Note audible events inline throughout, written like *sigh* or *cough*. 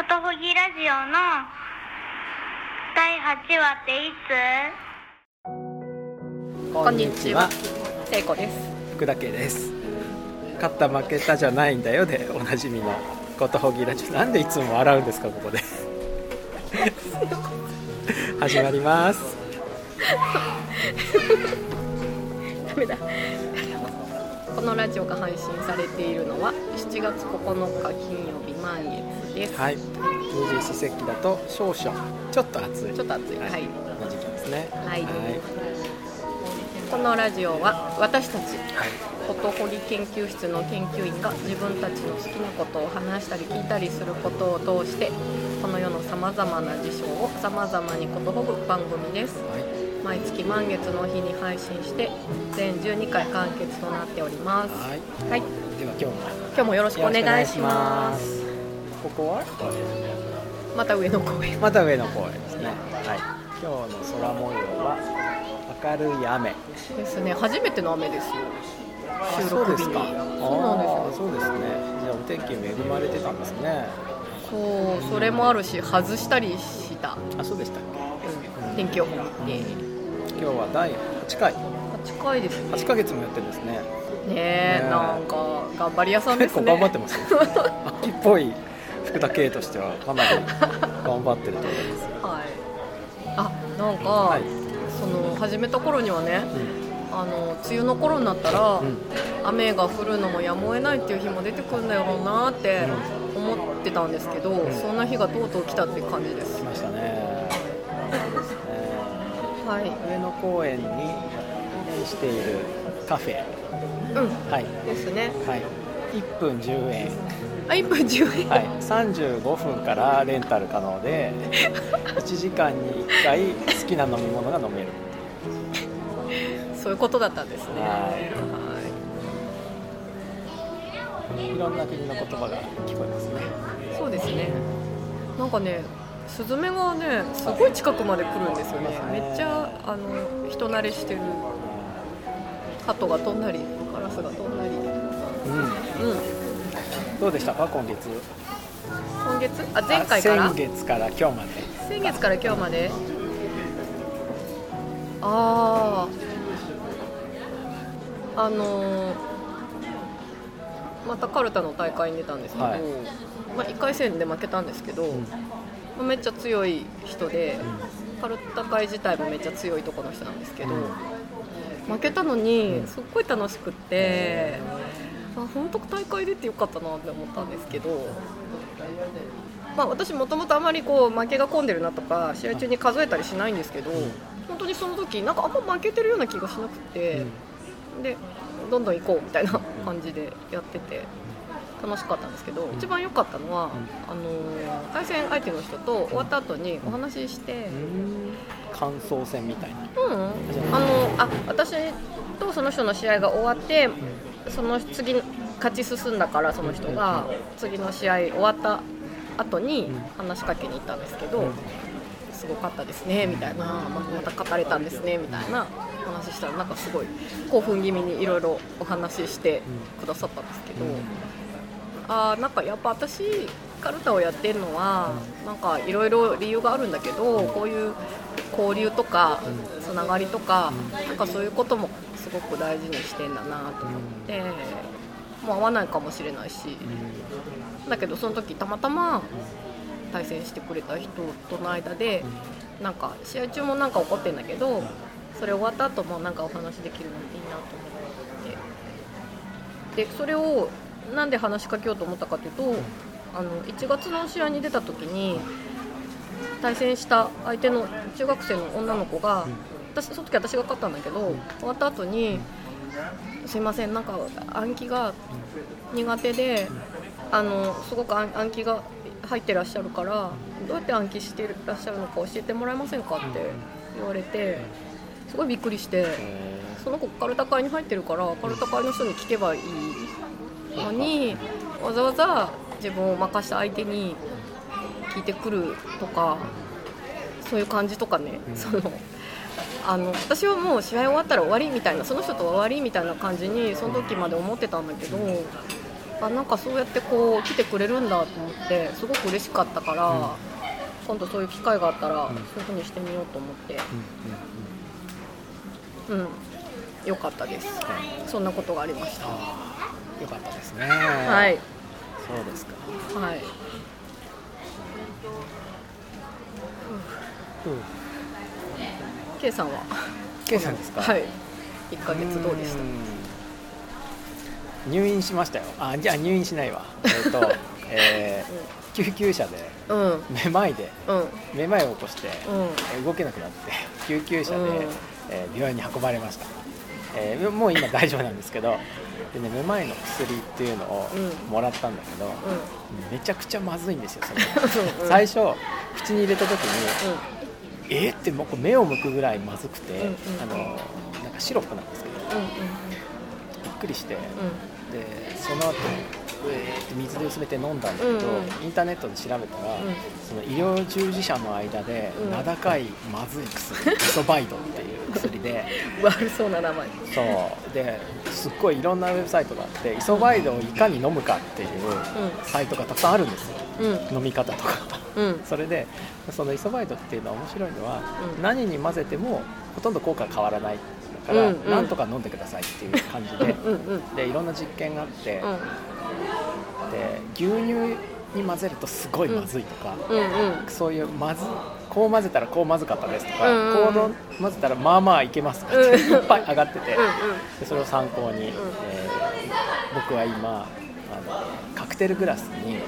ことほぎラジオの第8話っていつ？こんにちは。聖子です。福田圭です。勝った負けたじゃないんだよでおなじみのことほぎラジオ。なんでいつも笑うんですかここで。始まります。ダメだこのラジオが配信されているのは7月9日金曜日満月です。はい。二十四節気だと少々ちょっと暑い。ちょっと暑い。はい。の時期ですね。はい。はい。このラジオは私たちはい。ことほり研究室の研究員が自分たちの好きなことを話したり聞いたりすることを通してこの世のさまざまな事象をさまざまにことほぐ番組です。はい毎月満月の日に配信して全12回完結となっております。はい。はい。では今日も。今日もよろしくお願いします。ここは？また上の公園。また上の公園ですね。はい。今日の空模様は明るい雨。ですね。初めての雨ですよ。収録日に。ですか。そうなんですよ。そうですね。じゃあお天気恵まれてたんですね。そうそれもあるし外したりした、あそうでしたっうん、天気予報でけ今日は第8回。8回ですね。8ヶ月もやってるんですね。ねえねえ。なんか頑張り屋さんで結構すね頑張ってますよ。*laughs* 秋っぽい福田圭としてはかなり頑張ってると思います。はい。あなんか、はい。その始めた頃にはねうあの梅雨の頃になったら、んうん。雨が降るのもやむを得ないっていう日も出てくるんだろうなって思ってたんですけど、ん。そんな日がとうとう来たって感じです。来ましたねはい。上野公園に面しているカフェ。うん。はい。ですね。はい。1分10円。あ1分10円、はい、35分からレンタル可能で *laughs* 1時間に1回好きな飲み物が飲める。そういうことだったんですね。ははいろんな国の言葉が聞こえますね。そうですね。なんかねスズメがねすごい近くまで来るんですよね。めっちゃあの人慣れしてる。鳩が飛んだりカラスが飛んだり。うん。うん。どうでした？か今月。今月？あ前回から？あ先月から今日まで。先月から今日まで？あああのーまたカルタの大会に出たんですけど、はい。まあ、1回戦で負けたんですけど、ん。まあめっちゃ強い人で、カルタ会自体もめっちゃ強いとこの人なんですけど、負けたのにすっごい楽しくって、あ本当大会出てよかったなって思ったんですけど、まあ、私もともとあまりこう負けが込んでるなとか試合中に数えたりしないんですけど、本当にその時なんかあんま負けてるような気がしなくて、でどんどん行こうみたいな感じでやってて楽しかったんですけど、一番良かったのは、あのー対戦相手の人と終わった後にお話しして。感想戦みたいな。うん、あ。のあ私とその人の試合が終わってその次勝ち進んだからその人が次の試合終わった後に話しかけに行ったんですけど、すごかったですねみたいな、ままた勝たれたんですねみたいな。話したらなんかすごい興奮気味にいろいろお話ししてくださったんですけど、あーなんかやっぱ私カルタをやってるのはなんかいろいろ理由があるんだけどこういう交流とかつながりとかなんかそういうこともすごく大事にしてんだなと思ってもう会わないかもしれないし。だけどその時たまたま対戦してくれた人との間でなんか試合中もなんか起こってんだけどそれ終わった後もなんかお話できるのっていいなと思って。でそれをなんで話しかけようと思ったかというとあの1月の試合に出た時に対戦した相手の中学生の女の子が私その時私が勝ったんだけど終わった後に「すいませんなんか暗記が苦手であのすごく暗暗記が入ってらっしゃるからどうやって暗記してらっしゃるのか教えてもらえませんか?」って言われてすごいびっくりしてその子カルタ会に入ってるからカルタ会の人に聞けばいいのにわざわざ自分を任した相手に聞いてくるとかそういう感じとかね、そのあの私はもう試合終わったら終わりみたいなその人とは終わりみたいな感じにその時まで思ってたんだけどあなんかそうやってこう来てくれるんだと思ってすごく嬉しかったから、うん。今度そういう機会があったら、うん。そういう風にしてみようと思って。うんうんうん。うん。良かったです。そんなことがありましたよかったですね。ははい。そうですか。はい。うん。K さんは？K さんですか？はい。1ヶ月どうでした？うん。入院しましたよ。あじゃあ入院しないわ。えっ、と、*laughs* えー救急車でうんうん。めまいでうん。めまいを起こして、うん。えー動けなくなって救急車で、うん。えー病院に運ばれました、えーもう今大丈夫なんですけどで、ね、めまいの薬っていうのをうん。もらったんだけど、うめちゃくちゃまずいんですよそれ。んうん。最初口に入れた時にえーってもう目を向くぐらいまずくて、うんうんあのなんかシロップなんですけどうんびっくりして、うん。でその後えーって水で薄めて飲んだんだけど、インターネットで調べたら、うん。その医療従事者の間でうん。名高いまずい薬、イソバイドっていう薬でうん *laughs* 悪そうな名前。そう。ですっごいいろんなウェブサイトがあってイソバイドをいかに飲むかっていうサイトがたくさんあるんですよ。うん。飲み方とか。うん。*laughs* それでそのイソバイドっていうのは面白いのは、うん。何に混ぜてもほとんど効果が変わらないから、うんうん。なんとか飲んでくださいっていう感じで。うんうんでいろんな実験があって、うん。で牛乳に混ぜるとすごいまずいとか、うんうん。そういうまずこう混ぜたらこうまずかったですとか、うんうん。うんこう混ぜたらまあまあいけますとかってうんいっぱい上がってて、うんでそれを参考に、えー僕は今あのカクテルグラスに、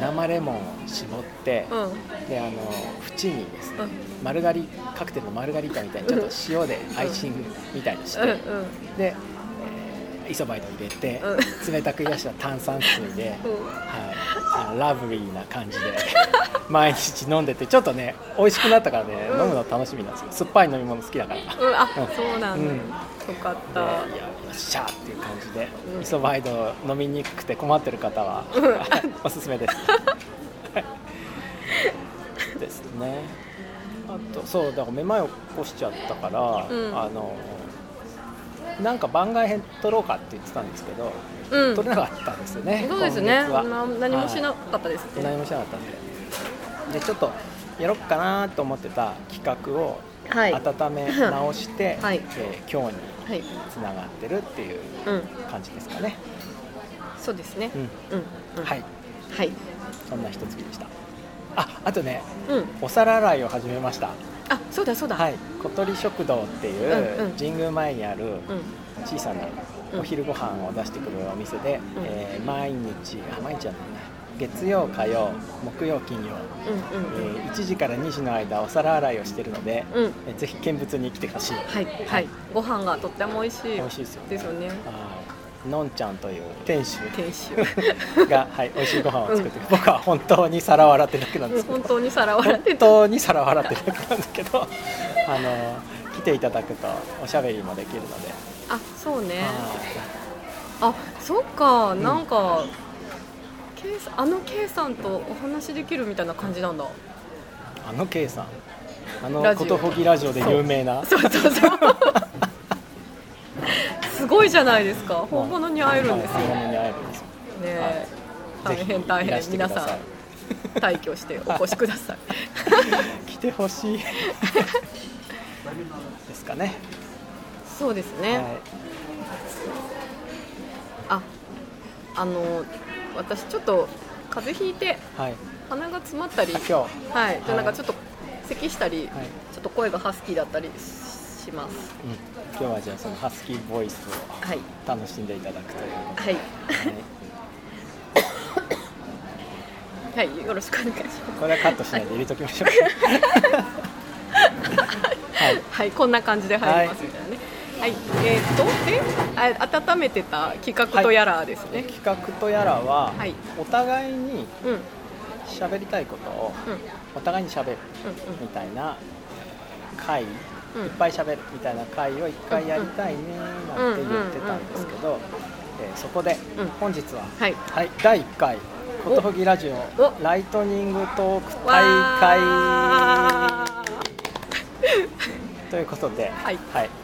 生レモンを絞って、うん。であの縁にですね、うん。マルガリカクテルのマルガリータみたいにちょっと塩でアイシングみたいにして、うんうん。で、えーイソバイド入れて、う冷たく冷やした炭酸水で、うん。はい、ラブリーな感じで *laughs* 毎日飲んでてちょっとね美味しくなったからね、うん。飲むの楽しみなんですよ。酸っぱい飲み物好きだから、うん。あうん。そうなんだ。うん。よかっでいやたよっしゃーっていう感じで、うんイソバイド飲みにくくて困ってる方は、おすすめです。は *laughs* いですね。あとそうだからめまいを起こしちゃったから、うん。あのなんか番外編撮ろうかって言ってたんですけど、うん。撮れなかったんですよねそうですね。何もしなかったですね何もしなかったんで。でちょっとやろうかなと思ってた企画をはい。温め直して、*laughs* はい。えー今日にはいつながってるっていううん。感じですかね、そうですね。うん。うん。うん。はい。はい。そんな一月でした。ああとねうん。お皿洗いを始めました。あそうだそうだ。はい。小鳥食堂っていう、うんうん。神宮前にあるうん。小さなお昼ご飯を出してくれるお店で、えー毎日あ毎日じゃないね月曜火曜木曜金曜、うんうん。えー1時から2時の間お皿洗いをしてるので、うん。えーぜひ見物に来てほしい。はいはい。ご飯がとっても美味しい。美味しいですよですよね。はい。のんちゃんという店主。店主。*laughs* が、はい、美味しいご飯を作って、僕は本当に皿を洗ってるだけなんですけど。本当に皿を洗って本当に皿を洗ってるだけなんだけど。*laughs* あの来ていただくとおしゃべりもできるので、あそうね。はあそっか。んなんか、K さんあの K さんとお話できるみたいな感じなんだ。いあの K さん。あのことほぎラジオで有名な。そうそうそう。すごいじゃないですか。本物に会えるんですよ。本物に会えるんですよ。ねえ。大変大変。皆さん退去してお越しください。来てほしいですかね。そうですね、はい。ああの私ちょっと風邪ひいてはい。鼻が詰まったりあ今日。ははい、ではい。なんかちょっと咳したり、い、ちょっと声がハスキーだったりします。うん、今日はじゃあそのハスキーボイスをはい。楽しんでいただくという。はい。で、はい。*laughs* はいよろしくお願いします。これはカットしないで入れときましょう。はい。はい。こんな感じで入りますみたいな。ねはい、えー、とであ温めてた企画とやらですね、企画とやらは、はい。お互いにうん。うん喋りたいことをうん。お互いに喋るみたいな回、いっぱい喋るみたいな回を一回やりたいねなんて言ってたんですけど、えーそこでうん。本日は、はい。はい、第1回「ことほぎラジオおライトニングトーク大わ会」ということで、はい。で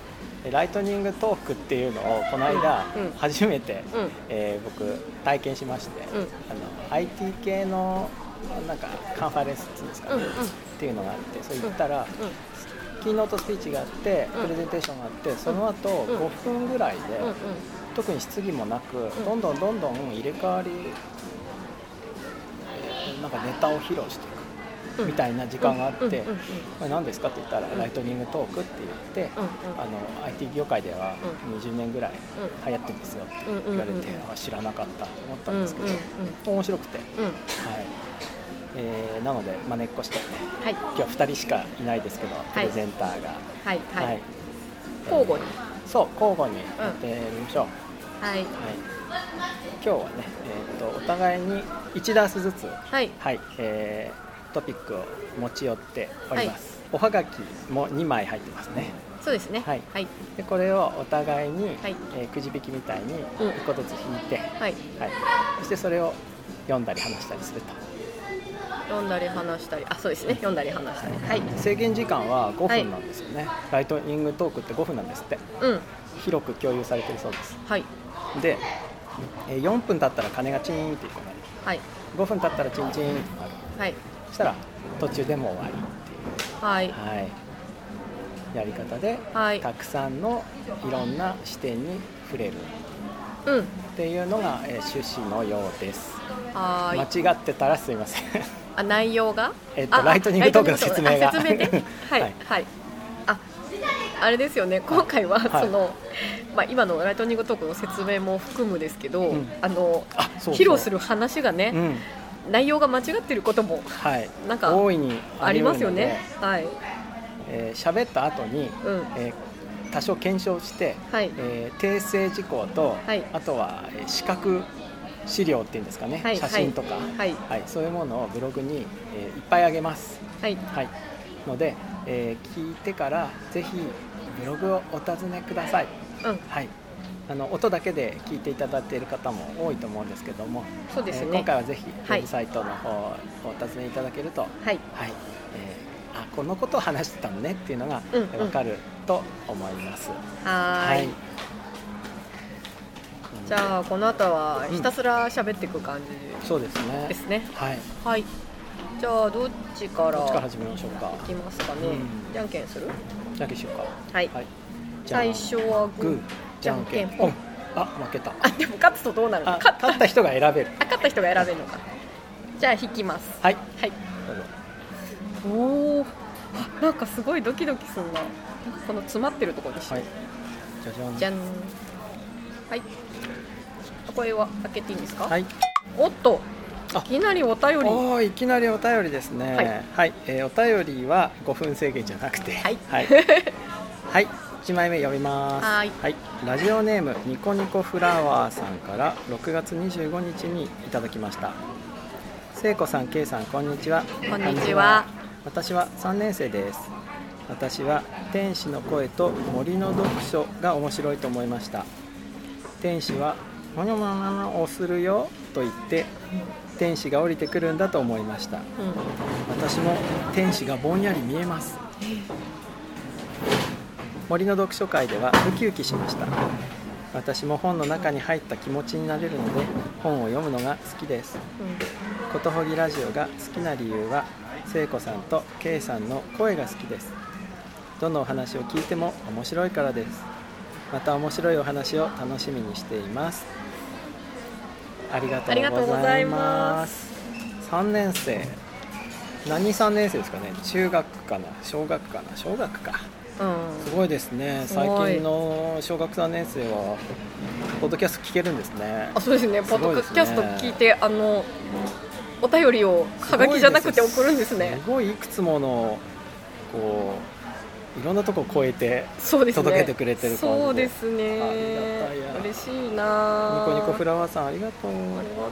ライトニングトークっていうのをこの間うん。うん初めて、うん。えー僕体験しまして、うん。あの IT 系のなんかカンファレンスっていうんですかね、うんうん。っていうのがあってそれ行ったら、うキーノートスピーチがあってうん。プレゼンテーションがあってその後うん。5分ぐらいで、んうんうん。特に質疑もなく、ん。どんどんどんどん入れ替わり、えーなんかネタを披露してみたいな時間があって、これ何ですかって言ったら、ライトニングトークって言って、うんあの IT 業界ではう20年ぐらい流行ってるんですよって言われて、知らなかったと思ったうんんですけど、うん面白くて、はい。えーなのでまねっこしてねはい。今日は2人しかいないですけど、プレゼンターが、はいはい、はい。交互に。そう交互にやってみましょう、はい。はい、今日はね、えー、とお互いに1ダースずつ、はい。はい。えートピックを持ち寄っております、おはがきも2枚入ってますね。そうですね。はい。はい。でこれをお互いに、はい。えーくじ引きみたいにうん。1個ずつ引いて、はい。はい、そしてそれを読んだり話したりすると。読んだり話したり。あそうですね。読んだり話したり。はい。制限時間は5分なんですよね、ライトニングトークって5分なんですって。うん。広く共有されてるそうです。はい。で、えー4分経ったら鐘がチーンっていうかなるはい。5分経ったらチンチンってなる。はいそしたら途中でもう終わりってはいいう、はい、やり方で、はい。たくさんのいろんな視点に触れる。うん。っていうのが、えー趣旨のようです。間違ってたらすいません。あ内容が？えっとあライトニングトークの説明が。あ説明ね。*laughs* はい。はい。はい。ああれですよね。今回ははい。その、まあ、今のライトニングトークの説明も含むですけど、うん。あのあそうそう。披露する話がね、うん内容が間違ってることもはい。なんか大いにありますよね。はい。えー喋った後に、うん。えー多少検証して、はい。えー訂正事項と、はい。あとは、えー視覚資料っていうんですかね、はい。写真とか、はい。そういうものをブログに、えーいっぱいあげます、はい。はい、ので、えー聞いてからぜひブログをお尋ねください、うん。はい、あの音だけで聞いていただいている方も多いと思うんですけどもそうですね。えー今回はぜひウはい。ェブサイトの方をお尋ねいただけると、はい。はい。えーあこのことを話してたのねっていうのがうんうん。分かると思います。はーい。じゃあこの後はひたすら喋っていく感じそうですね。ですね、はい。はい。じゃあどっちからどっちから始めましょうか？いきますかね、うん。じゃんけんする？じゃんけんしようか。はい、はい。最初はグー、じゃんけんポンポン。あ、負けた。あでも勝つとどうなるの？あ、勝った人が選べる。あ勝った人が選べるのかじゃあ引きますはい。はいおおなんかすごいドキドキするなこの詰まってるところにしよう、はい。じゃじゃん。じゃんはいこれは開けていいんですか、はい。おっとあいきなりお便りおーいきなりお便りですね。はいはい。えーお便りは5分制限じゃなくて。はいはい。はい。*laughs* 1枚目読みます。はいラジオネームニコニコフラワーさんから6月25日にいただきました。聖子さん、けいさん、こんにちは。こんにちは。私は3年生です。私は天使の声と森の読書が面白いと思いました。天使は「もにょもにょもにょをするよ」と言って天使が降りてくるんだと思いましたうん私も天使がぼんやり見えます森の読書会ではウキウキしました。私も本の中に入った気持ちになれるので本を読むのが好きです。ことほぎラジオが好きな理由は聖子さんと K さんの声が好きです。どのお話を聞いても面白いからです。また面白いお話を楽しみにしています。ありがとうございうございます。3年生。何3年生ですかね。中学かな。小学かな。小学か。すごいですね。すごい最近の小学3年生はポッドキャスト聞けるんですね。あそうですね。すポッドごいですね。キャスト聞いてあのお便りをはがきじゃなくて送るんですね。すごいいくつものこういろんなとこ超えてそうですね。届けてくれてる感じで。そうですね。ありがたいや。嬉しいな。ニコニコフララワーさんありがとう。ありがと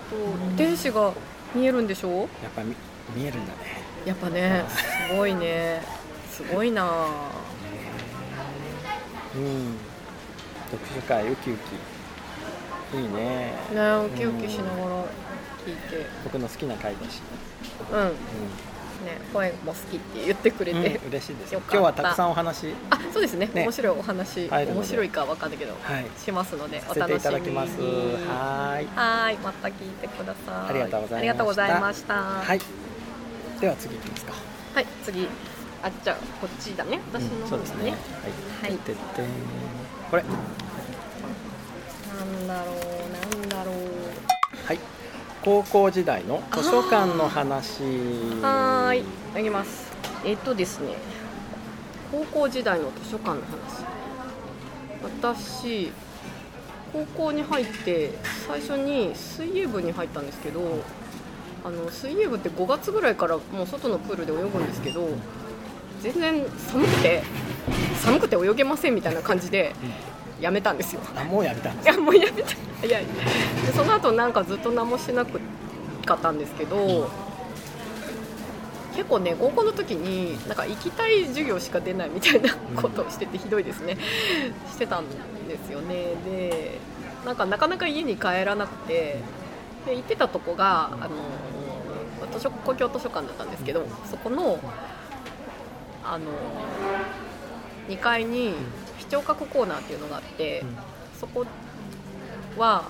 う。天使が見えるんでしょ？やっぱ見見えるんだね。やっぱねすごいね。すごいなうん。読書会ウキウキ。いいね。ねウキウキしながら聞いて。僕の好きな回だし、うん。うん、ね声も好きって言ってくれうんて、嬉しいです。今日はたくさんお話。あそうですね。ね。面白いお話。面白いかわかんないけど、はい。しますのでさせていただきます。お楽しみに。はーい。はーい。また聞いてください。ありがとうございました。ありがとうございました。はい。では次いきますか。はい次。あじゃあこっちだね。私のうん方そうですね。はいてってんこれ。なんだろうなんだろう。はい。高校時代の図書館の話。はーい、あげます。えっとですね、高校時代の図書館の話。私、高校に入って、最初に水泳部に入ったんですけど、あの水泳部って5月ぐらいからもう外のプールで泳ぐんですけど、全然寒くて、寒くて泳げませんみたいな感じで、やめたんですよ。あもうやめたんですいやもうやめた。いやでその後なんかずっと何もしなくかったんですけど結構ね高校の時になんか行きたい授業しか出ないみたいなことをしててひどいですね。してたんですよね。でなんかなかなか家に帰らなくてで行ってたとこがあの図書公共図書館だったんですけどそこのあの2階に視聴覚コーナーっていうのがあって、そこは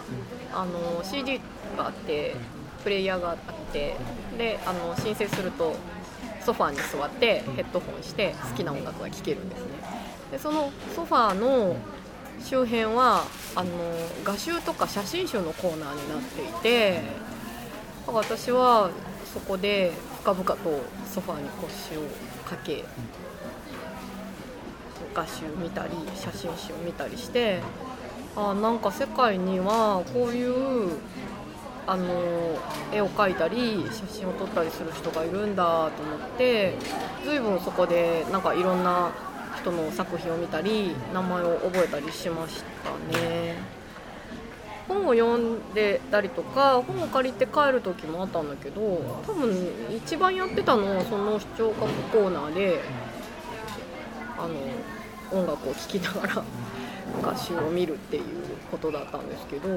あの CD があってプレイヤーがあってであの申請するとソファーに座ってヘッドホンして好きな音楽が聴けるんですね。でそのソファーの周辺はあの画集とか写真集のコーナーになっていてだから私はそこで深々とソファーに腰をかけ画集見たり写真集見たりしてあなんか世界にはこういうあの絵を描いたり写真を撮ったりする人がいるんだと思って随分そこでなんかいろんな人の作品を見たり名前を覚えたりしましたね本を読んでたりとか本を借りて帰る時もあったんだけど多分一番やってたのはその視聴覚コーナーであの音楽を聴きながら画集を見るっていうことだったんですけど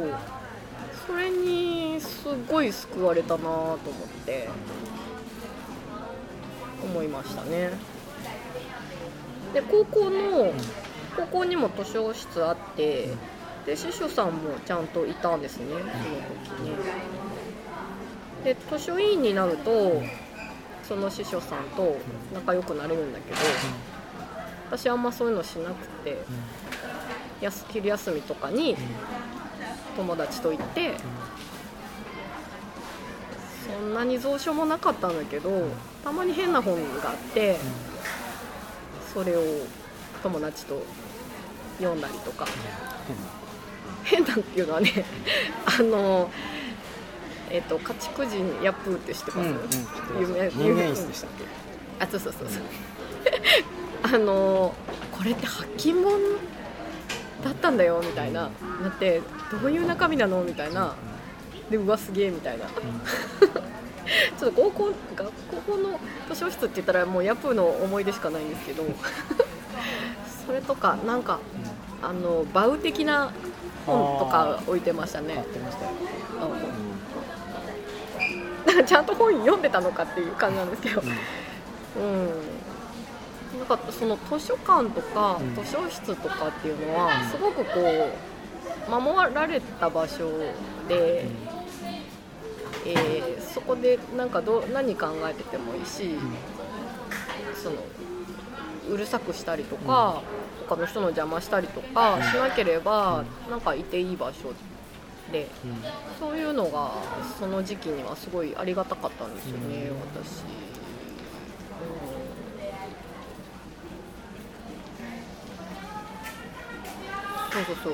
それにすごい救われたなと思って思いましたね。で高校の高校にも図書室あってで司書さんもちゃんといたんですねその時ねで図書委員になるとその司書さんと仲良くなれるんだけど私あんまそういうのしなくてやす昼休みとかに友達と行ってそんなに蔵書もなかったんだけどたまに変な本があってそれを友達と読んだりとか。変なんっていうのはね *laughs* あのえっ、と家畜人ヤプーって知ってます、うんうん。有名人間椅子でしたっけ？あそうそうそうそうあのこれって発禁本だったんだよみたいな。だってどういう中身なのみたいな。でうわすげえみたいな。*laughs* ちょっと高校学校の図書室って言ったらもうヤプーの思い出しかないんですけど。*laughs* それとかなんかあのバウ的な本とか置いてましたね。買ってましたよ、だからちゃんと本読んでたのかっていう感じなんですけど、うん、なんかその図書館とかうん。図書室とかっていうのはすごくこう守られた場所で、えーそこでなんかどう何考えててもいいし、そのうるさくしたりとか、他の人の邪魔したりとかしなければ、なんかいていい場所で。そういうのがその時期にはすごいありがたかったんですよね、うん。私。うん、そうそうそう。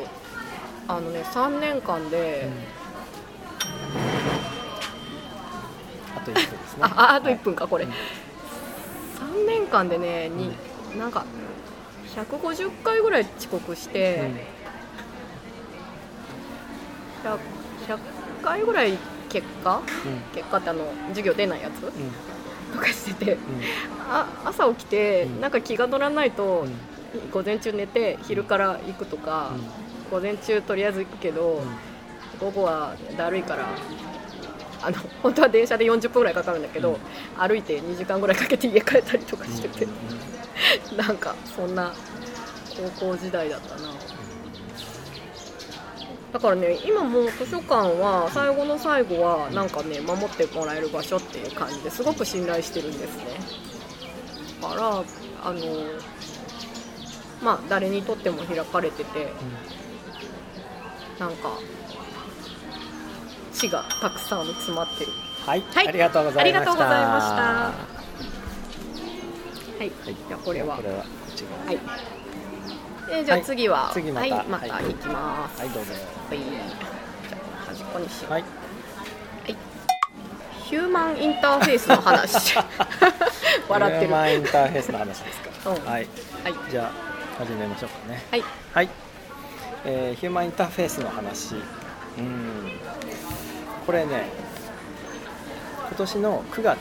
あのね3年間で、あと一個ですね。あああと1分かこれ、うん。3年間でねになんか150回ぐらい遅刻して、100, 100回ぐらい結果？結果ってあの授業出ないやつ？うんうん。とかしてて。うん。あ朝起きてうん。なんか気が乗らないとうん午前中寝て昼から行くとか午前中とりあえず行くけど午後はだるいからあの本当は電車で40分ぐらいかかるんだけど、歩いて2時間ぐらいかけて家帰ったりとかしてて、なんかそんな高校時代だったな。だからね今もう図書館は最後の最後はなんかね守ってもらえる場所っていう感じですごく信頼してるんですね。だからあのまあ誰にとっても開かれててなんか知がたくさん詰まってる。はい、はい。ありがとうございました。はい、はい。じゃあこれは。これはこっち側はい。えーじゃあ次は、はい。次また。はい、またはい。行きます。はいどうぞ。はい、じゃあ端っこにしよう。はい。ヒューマンインターフェースの話。*laughs* 笑ってる。ヒューマンインターフェースの話ですか、うん。はい。はい。じゃあ始めましょうかね。はい。はい、えーヒューマンインターフェースの話。うん。これね今年の9月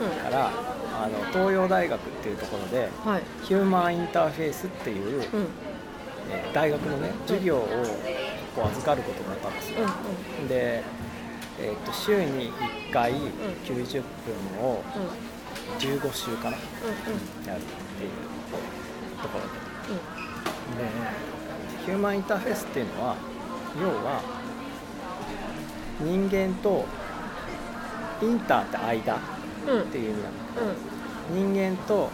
うからあの東洋大学っていうところでんはい。ヒューマンインターフェースっていう、うん。えー大学のね授業をこう預かることになったんですよ、うんで、えー、と週に1回90分をうん。15週かな。うんやるっていうところで。うんでヒューマンインターフェースっていうのは要は人間とインターって間っうんうんていう意味なの。人間と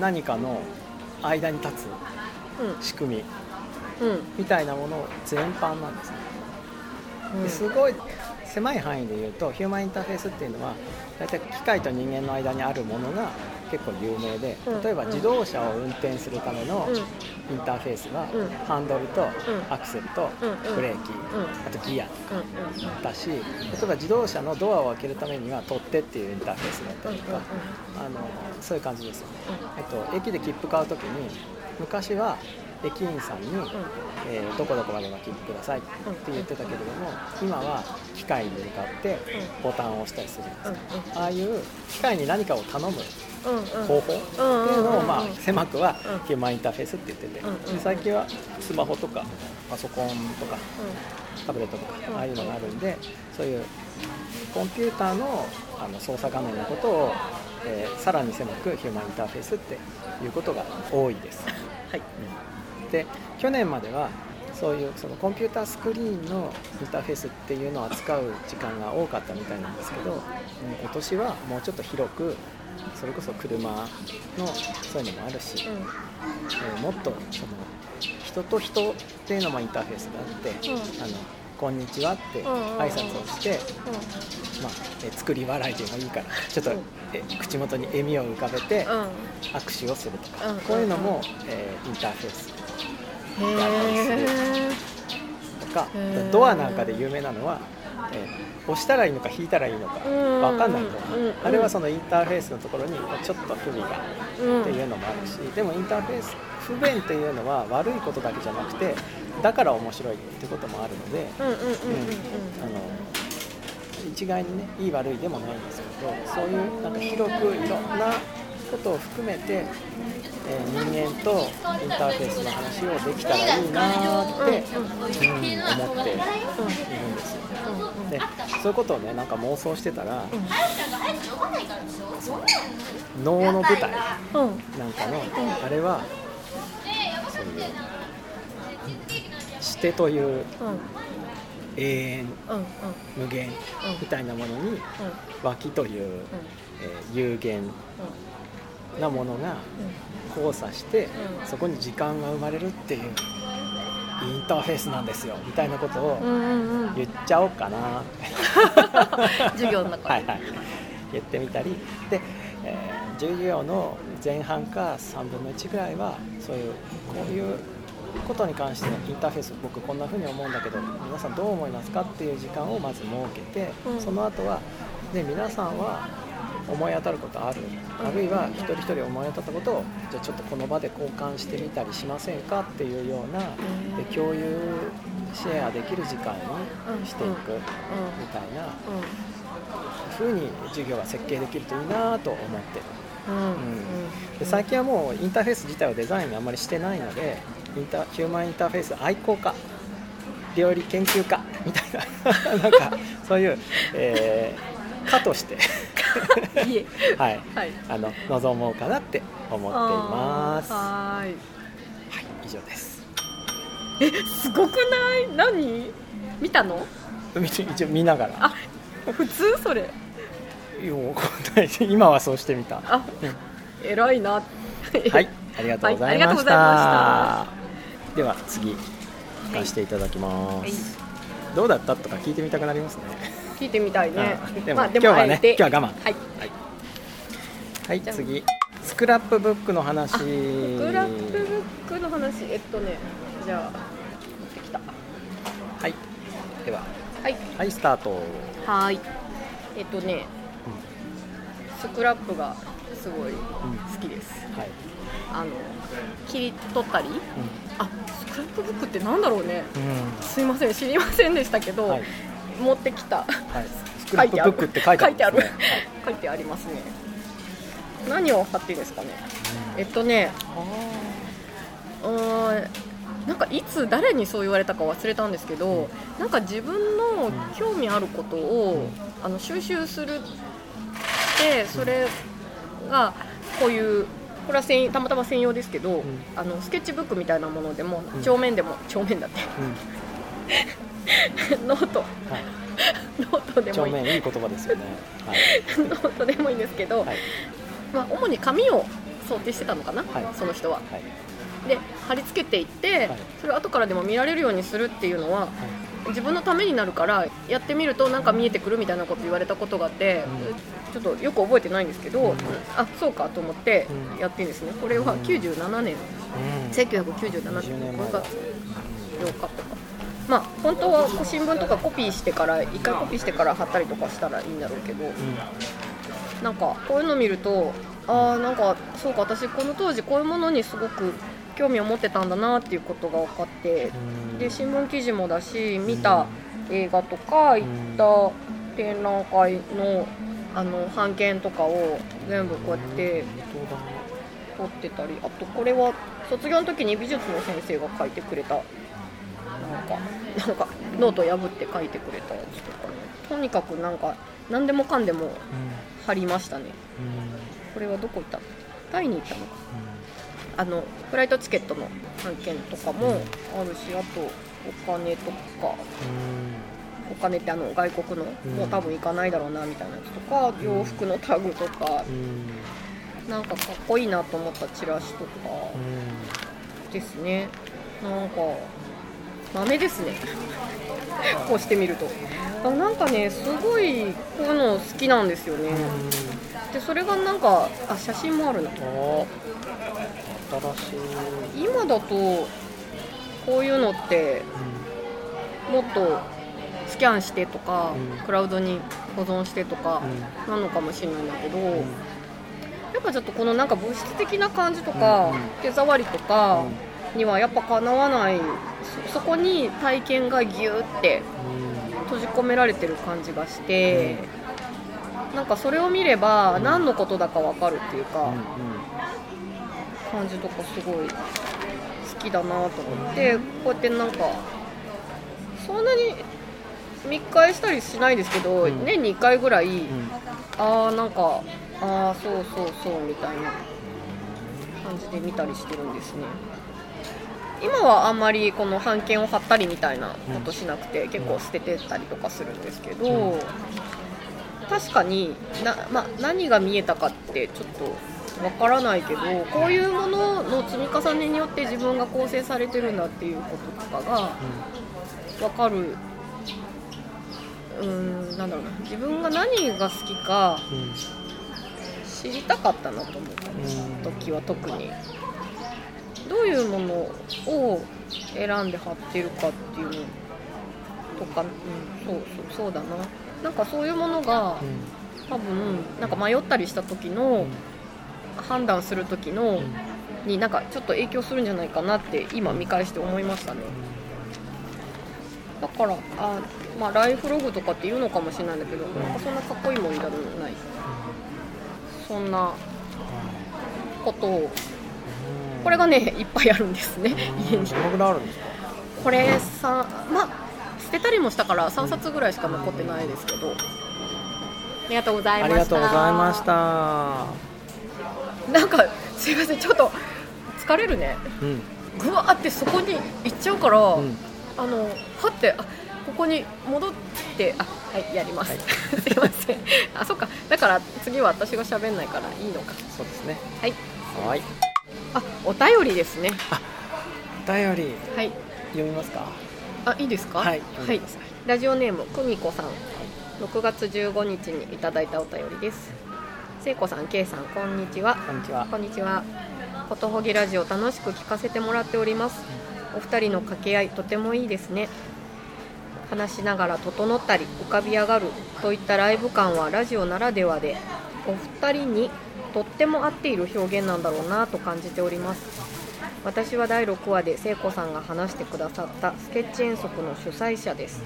何かの間に立つうん。仕組みうん。みたいなもの全般なんですね。うん。ですごい狭い範囲で言うとヒューマンインターフェースっていうのは大体機械と人間の間にあるものが結構有名でうん。例えば自動車を運転するためのうん。インターフェースはうん。ハンドルとん。アクセルとブレーキうん。あとギアうん。だし例えば自動車のドアを開けるためには取っ手っていうインターフェースだったりとかあのそういう感じですよね、えっと、駅で切符買う時に昔は駅員さんに、えーどこどこまでの切符くださいって言ってたけれども今は機械に向かってボタンを押したりするんですよああいう機械に何かを頼む方法っていうのを、まあ狭くはうん。ヒューマンインターフェースって言っててで最近はスマホとかパソコンとかタブレットとうん。かああいうのがあるんでそういうコンピューターのあの操作画面のことを、えーさらに狭くヒューマンインターフェースっていうことが多いです。*laughs* はい。で去年まではそういうそのコンピュータースクリーンのインターフェースっていうのを扱う時間が多かったみたいなんですけどうん今年はもうちょっと広くそれこそ車のそういうのもあるし、うん。えーもっとその人と人っていうのもインターフェースがあって、うん。あのこんにちはってうんうん。うん挨拶をして、まあ、え作り笑いでもいいから *laughs* ちょっと、うん。え口元に笑みを浮かべてうん。握手をするとか、うん。こういうのも、えーインターフェースへとかドアなんかで有名なのは、えー押したらいいのか引いたらいいのかうん。分かんないと、うんうん。あれはそのインターフェースのところにちょっと不備がうん。っていうのもあるし、でもインターフェース不便っていうのは悪いことだけじゃなくてだから面白いってこともあるので、一概にねいい悪いでもないんですけどそういうなんか広くいろんなことを含めて、えー人間とインターフェースの話をできたらいいなーって、うん思っているんですよ。でそういうことをねなんか妄想してたら、能の舞台なんかの、あれはそういう死手といううん。永遠無限みたいなものに脇という、えー有限なものが交差して、うんそこに時間が生まれるっていうインターフェースなんですよみたいなことを言っちゃおうかな。*laughs* 授業の中で。はいはい。言ってみたり。で、えー授業の前半か3分の1ぐらいはそういうこういうことに関してのインターフェース僕こんな風に思うんだけど皆さんどう思いますかっていう時間をまず設けて、うん。その後はで皆さんは思い当たることある？あるいは一人一人思い当たったことをじゃあちょっとこの場で交換してみたりしませんか？っていうようなで共有シェアできる時間にしていくみたいな風に授業が設計できるといいなと思ってる。うん。うん。で最近はもうインターフェース自体はデザインあんまりしてないのでインタヒューマンインターフェース愛好家料理研究家みたいな *laughs* なんかそういう、えー、課としてはい、はい。あの望もうかなって思っています。はい。い、以上です。すごくない？何？見たの？一応見ながら。あ普通？それ。*laughs* 今はそうしてみた。あ偉いな。はい、ありがとうござはいまし。がとうございまでは次聞かせていただきます。はい。どうだった？とか聞いてみたくなりますね。聞いてみたいね。うん。でもまあ今日はね今日は我慢。はい。はい、じゃあ。次。スクラップブックの話。あスクラップブックの話。えっとねじゃあ持ってきた。はい、では。はい。はいスタート。はーい。えっとねスクラップがすごい好きです。はい。あの切り取ったり？あスクラップブックってなんだろうね。うん。すいません知りませんでしたけど、はい持ってきた。はい。スクラップブックって書いてある。書いてある。書いてありますね。何を貼っていいですかね。えっとね。うー。んなんかいつ誰にそう言われたか忘れたんですけどなんか自分の興味あることをあの収集するしてそれがこういうこれは専たまたま専用ですけど、あのスケッチブックみたいなものでもうん。帳面でも帳面だって。うん。*laughs* *laughs* ノートうん。はい。ノートでもいい正面いい言葉ですよね。はい。*laughs* ノートでもいいんですけど、はい。まあ、主に紙を想定してたのかな、はいその人は。はい。で貼り付けていって、はいそれを後からでも見られるようにするっていうのは自分のためになるからやってみるとなんか見えてくるみたいなこと言われたことがあって、ちょっとよく覚えてないんですけど、うんあそうかと思ってうんやってるんですねこれは97年、うん。1997 20年年前5月8日。まあ、本当は新聞とかコピーしてから1回コピーしてから貼ったりとかしたらいいんだろうけど、なんかこういうの見るとああなんかそうか私この当時こういうものにすごく興味を持ってたんだなっていうことが分かってうん。で新聞記事もだし見た映画とか行った展覧会のあの版権とかを全部こうやって。撮ってたりあとこれは卒業の時に美術の先生が書いてくれたなんかなんかノート破って書いてくれたやつとかねとにかくなんか何でもかんでも貼りましたね。これはどこ行った？のタイに行ったのか。あのフライトチケットの半券とかもあるしあとお金とか。お金ってあの外国の？うん。もう多分行かないだろうなみたいなやつとか洋服のタグとか。う。なんかかっこいいなと思ったチラシとかうん。ですね。なんか豆ですね。*laughs* こうしてみると。あなんかねすごいこういうの好きなんですよね。でそれがなんかあ写真もあるな。お新しい。今だとこういうのってもっとスキャンしてとか、うん。クラウドに保存してとかうなのかもしれないんだけど、ん。やっぱちょっとこのなんか物質的な感じとか、手触りとかにはやっぱかなわないそそこに体験がギューって閉じ込められてる感じがして、なんかそれを見れば何のことだかわかるっていうか、うん。うん。感じとかすごい好きだなと思ってこうやってなんかそんなに見返したりしないですけど、うん年に1回ぐらい、うん。ああなんかああそうそうそうみたいな感じで見たりしてるんですね今はあんまりこの版権を貼ったりみたいなことしなくて、結構捨ててたりとかするんですけど、うん。確かにな、まあ、何が見えたかってちょっとわからないけどこういうものの積み重ねによって自分が構成されてるんだっていうこととかがわかる。うーんなんだろうな。自分が何が好きかうん。知りたかったなと思ったうん。時は特にどういうものを選んで貼ってるかっていうのとか、うん、そうそうそうだな。なんかそういうものが多分なんか迷ったりした時の判断する時のになんかちょっと影響するんじゃないかなって今見返して思いましたね。だからあまあライフログとかっていうのかもしれないんだけどなんかそんなかっこいいもんじゃない。そんなことをこれがねいっぱいあるんですね。家にどのぐらいあるんですか？これさまあ捨てたりもしたから3冊ぐらいしか残ってないですけど、ありがとうございあました。りがとうございました。なんかすいませんちょっと疲れるね。うん。ぐわーってそこに行っちゃうから、うん。あのはってあここに戻ってあはいやります、はい。*laughs* すいません。あそっか。だから次は私が喋んないからいいのか。そうですね。はい。はいあお便りですね。お便り。はい。読みますか？あいいですか？はい。はい。ラジオネームくみこさん。6月15日にいただいたお便りです。聖子さん、けいさん、こんにちは。こんにちは。こんにちは。ことほぎラジオ楽しく聞かせてもらっております。お二人の掛け合いとてもいいですね。話しながら整ったり浮かび上がるといったライブ感はラジオならではで、お二人にとっても合っている表現なんだろうなと感じております。私は第6話で聖子さんが話してくださったスケッチ遠足の主催者です。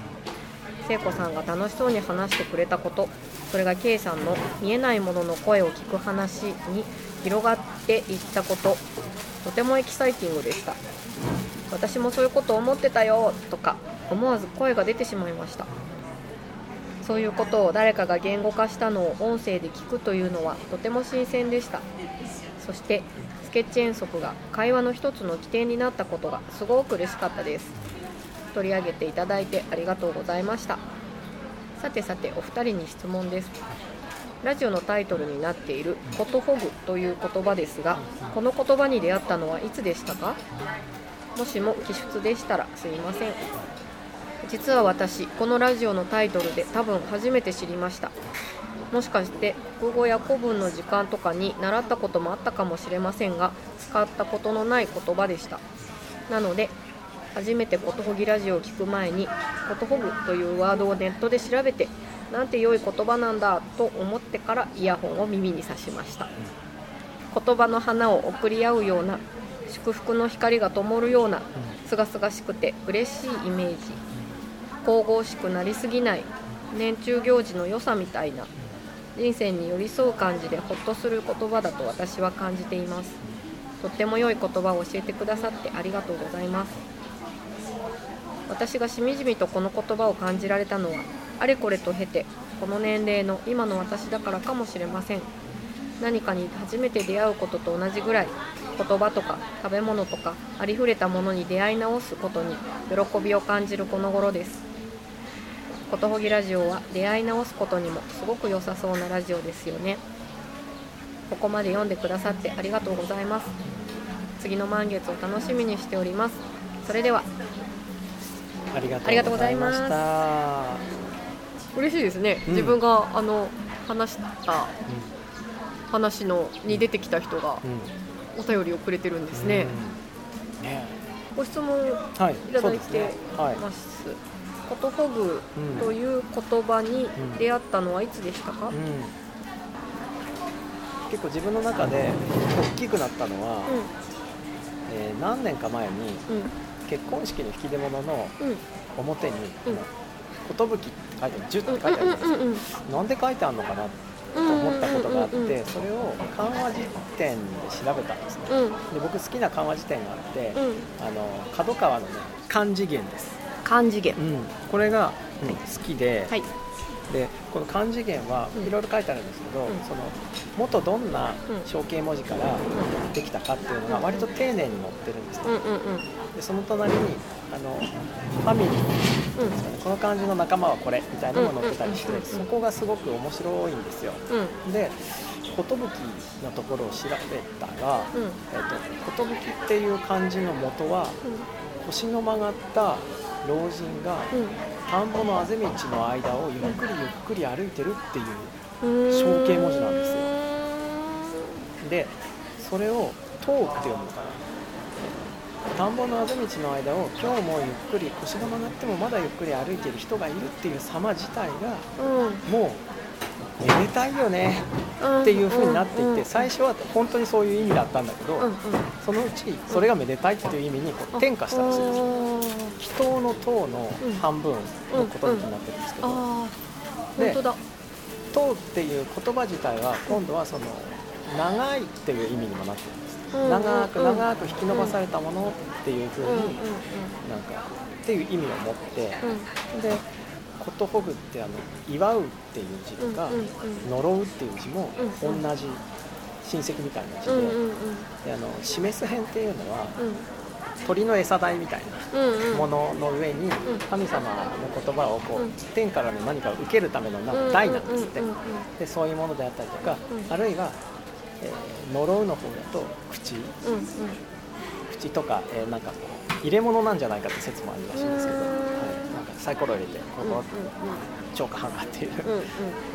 聖子さんが楽しそうに話してくれたことそれが K さんの見えないものの声を聞く話に広がっていったこととてもエキサイティングでした私もそういうこと思ってたよとか思わず声が出てしまいましたそういうことを誰かが言語化したのを音声で聞くというのはとても新鮮でした。そしてスケッチ遠足が会話の一つの起点になったことがすごく嬉しかったです。取り上げていただいてありがとうございました。さてさてお二人に質問です。ラジオのタイトルになっている「ことほぐ」という言葉ですがこの言葉に出会ったのはいつでしたか？もしも記述でしたらすいません。実は私このラジオのタイトルで多分初めて知りました。もしかして国語や古文の時間とかに習ったこともあったかもしれませんが使ったことのない言葉でした。なので初めてことほぎラジオを聞く前にことほぐというワードをネットで調べてなんて良い言葉なんだと思ってからイヤホンを耳に差しました。言葉の花を送り合うような祝福の光が灯るようなすがすがしくて嬉しいイメージ。神々しくなりすぎない年中行事の良さみたいな人生に寄り添う感じでほっとする言葉だと私は感じています。とっても良い言葉を教えてくださってありがとうございます。私がしみじみとこの言葉を感じられたのはあれこれと経てこの年齢の今の私だからかもしれません。何かに初めて出会うことと同じぐらい言葉とか食べ物とかありふれたものに出会い直すことに喜びを感じるこの頃です。ことほぎラジオは出会い直すことにもすごく良さそうなラジオですよね。ここまで読んでくださってありがとうございます。次の満月を楽しみにしております。それではありがとうございました。嬉しいですね、うん。自分があの話した話のに出てきた人がうん。お便りをくれてるんですね、うん。ね。ご質問はい。いただいてそうですね。はいますことほぐうんという言葉に出会ったのはいつでしたか、うん。結構自分の中で大きくなったのは、えー何年か前にうん。うん結婚式の引き出物のうん。表にうん「寿」って書いてある「十」って書いてあるんですよ。うんうんうんなんで書いてあるのかな？と思ったことがあってうんうんうんうん。それを漢和辞典で調べたんですね。うん。で僕好きな漢和辞典があってうん。あの角川のね漢字源です、漢字源うん、これが、好きで,、はい。でこの漢字源はうん。いろいろ書いてあるんですけど、うん。その元どんなうん象形文字からできたかっていうのが割と丁寧に載ってるんですねうんうんうん。でその隣にあのファミリー。うん。ですかねこの漢字の仲間はこれみたいなのが載ってたりしてうんうんうんうん。そこがすごく面白いんですよ。うん。で寿のところを調べたらうん「えっと寿」っていう漢字の元は腰の曲がった老人がうん。田んぼのあぜ道の間をゆっくりゆっくり歩いてるっていううん象形文字なんですよ。でそれを「塔」って読むのかな。田んぼのあぜ道の間を今日もゆっくり腰が曲がってもまだゆっくり歩いてる人がいるっていう様自体がうん。もうめでたいよねうん。っていう風になっていうんうんて最初は本当にそういう意味だったんだけどそのうちそれがめでたいっていう意味にこう転化したらしいんですよ。祈祷の塔の半分のことになってるんですけど。で塔っていう言葉自体は今度はその長いっていう意味にもなってるんです。うん長くうん。長く引き伸ばされたものっていう風うになんかっていう意味を持って、でことほぐってあの祝うっていう字とか、呪うっていう字もうん同じ親戚みたいな字で,、であの示す辺っていうのはうん。鳥の餌代みたいなものの上に神様の言葉をこう天からの何かを受けるためのなんか台なんですって。でそういうものであったりとかうん。あるいは、えー呪うの方だと口。口とか、えーなんかこう入れ物なんじゃないかって説もあるらしいんですけど、サイコロ入れてこうんこ超過半がっていう、うんうん。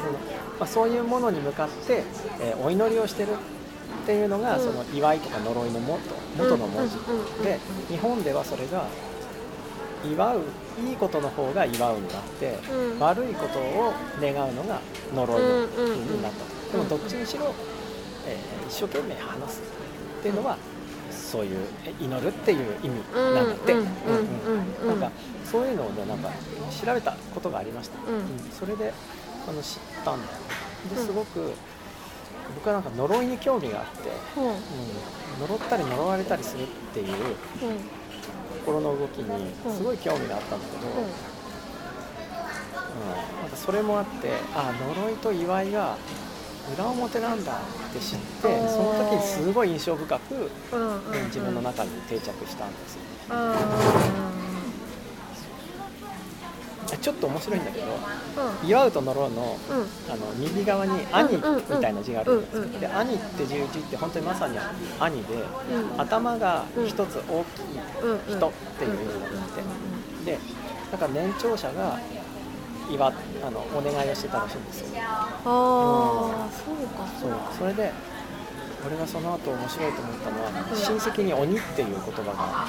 *laughs* まあ、そういうものに向かって、えーお祈りをしてるっていうのが、うん。その祝いとか呪いの元元の文字、うんうんうんうんで日本ではそれが祝ういいことの方が祝うになって、うん。悪いことを願うのが呪いの風になった。と、うんうんでもどっちにしろ、えー一生懸命話すっていうのはそういうえ祈るっていう意味なんだって、うんうんうんうん。うん。なんかそういうのをねなんか調べたことがありました、うん。それであの知ったんだよ。うんですごく僕はなんか呪いに興味があって、う。ん、呪ったり呪われたりするっていう心の動きにすごい興味があったんだけど、うん。なんかそれもあってあ呪いと祝いが裏表なんだって知ってその時にすごい印象深く、うんうんうん。自分の中に定着したんですよ。ねあちょっと面白いんだけどー祝うと呪うのあの右側に「兄」みたいな字があるんですうんうんで「兄」っていう字って本当にまさに兄でうん。頭が一つ大きい人っていう意味があって。でだから年長者が祝あのお願いをしてたらしいんですよ。ああそうかそう。それで俺がその後面白いと思ったのはうん親戚に「鬼」っていう言葉があ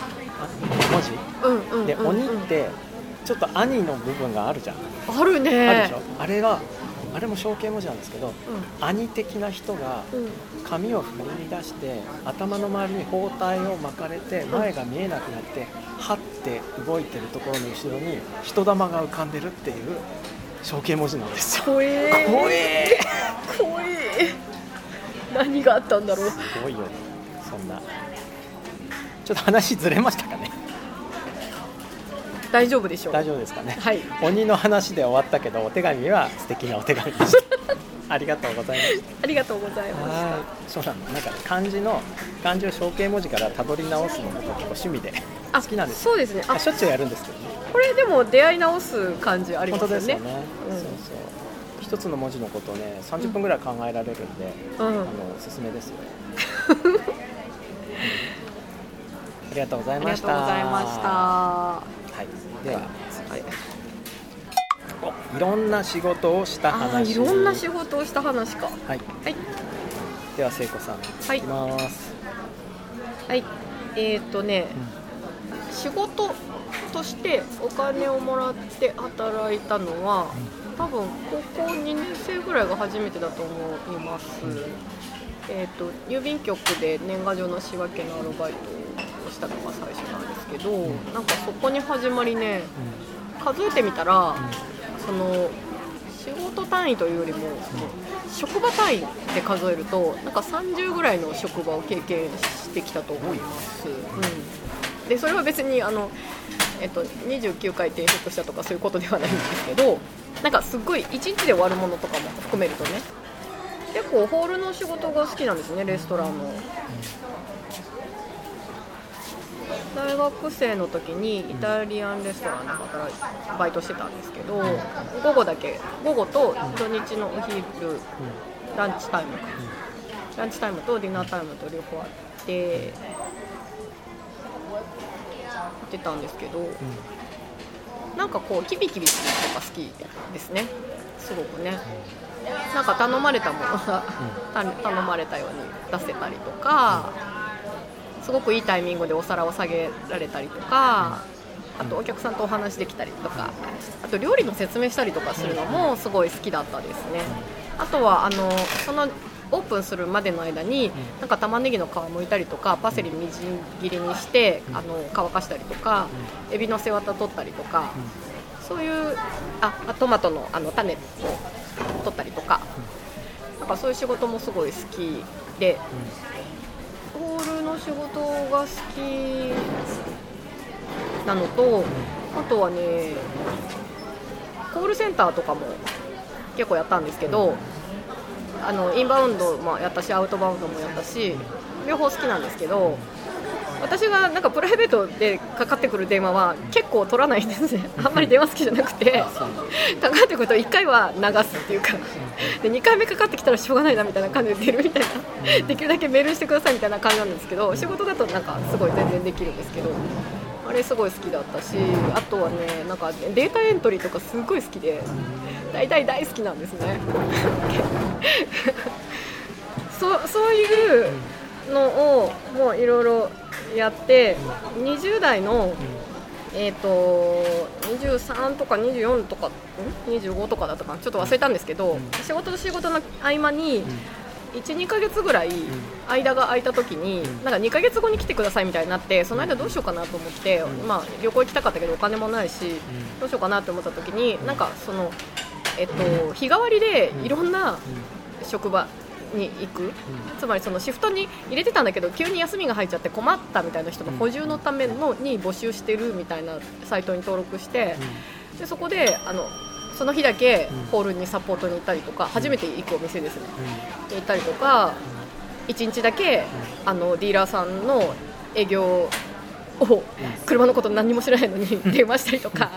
文字？うんうんで「うんうん。鬼」ってちょっと兄の部分があるじゃん。あるね。あるでしょ？あれはあれも象形文字なんですけどう兄的な人が髪を振り出して頭の周りに包帯を巻かれて前が見えなくなってはって動いてるところの後ろに人玉が浮かんでるっていう象形文字なんですよ。怖え怖え怖え何があったんだろう。すごいよそんな。ちょっと話ずれましたかね大丈夫でしょう。大丈夫ですかね。はい。鬼の話で終わったけどお手紙は素敵なお手紙でした。*laughs* ありがとうございましたありがとうございます。はい。そうなのなんか漢字の漢字を象形文字からたどり直すのが結構趣味であ好きなんですそうですね。ああしょっちゅうやるんですけどね。これでも出会い直す感じありま本すよね。当ですよね、うんそうそう。一つの文字のことをね30分ぐらい考えられるんで、うん。あのおすすめですよ。ありがとうございありがとうましたございましたはい。でははい。おいろんな仕事をしたあ話。ーいろんな仕事をした話か。はい。はい。では聖子さんはい。きます、はい。えっ、ー、とね仕事としてお金をもらって働いたのは多分高校2年生ぐらいが初めてだと思います、えー、と郵便局で年賀状の仕分けのアルバイトをしたのが最初なんですけど、なんかそこに始まりね数えてみたら、その仕事単位というよりもその職場単位で数えるとなんか30ぐらいの職場を経験してきたと思います、うん、でそれは別にあの、えっと、29回転職したとかそういうことではないんですけどなんかすっごい1日で終わるものとかも含めるとね結構ホールの仕事が好きなんですねレストランの大学生の時にイタリアンレストランで働いバイトしてたんですけど午後だけ午後と土日のお昼ランチタイムか。ランチタイムとディナータイムと両方あって行ってたんですけどなんかこうキビキビするのが好きですね。すごくね。なんか頼まれたものがた頼まれたように出せたりとかすごくいいタイミングでお皿を下げられたりとかあとお客さんとお話できたりとかあと料理の説明したりとかするのもすごい好きだったですね。あとはあのそのオープンするまでの間になんか玉ねぎの皮剥いたりとかパセリみじん切りにしてあの乾かしたりとかエビの背わた取ったりとかそういうああトマトのあの種を取ったりとかなんかそういう仕事もすごい好きでホールの仕事が好きなのと、あとはねコールセンターとかも結構やったんですけど、あのインバウンドもやったしアウトバウンドもやったし両方好きなんですけど私がなんかプライベートでかかってくる電話は結構取らないんですね。あんまり電話好きじゃなくてかかってくると1回は流すっていうか。で2回目かかってきたらしょうがないなみたいな感じで出るみたいなできるだけメールしてくださいみたいな感じなんですけど仕事だとなんかすごい全然できるんですけどあれすごい好きだったしあとはねなんかデータエントリーとかすごい好きで大体大好きなんですね。*laughs* そうそういうのをもういろいろやって20代のえー、と23とか24とか25とかだったかな？ちょっと忘れたんですけど、仕事と仕事の合間に、12か月ぐらい間が空いた時に、なんか2か月後に来てくださいみたいになってその間どうしようかなと思って、まあ、旅行行きたかったけどお金もないし、どうしようかなと思った時になんかその、えっと、日替わりでいろんな職場に行く、つまりそのシフトに入れてたんだけど急に休みが入っちゃって困ったみたいな人の補充のためのに募集してるみたいなサイトに登録してでそこであのその日だけホールにサポートに行ったりとか初めて行くお店ですね、に行ったりとか1日だけあのディーラーさんの営業を車のこと何も知らないのに電話したりとか、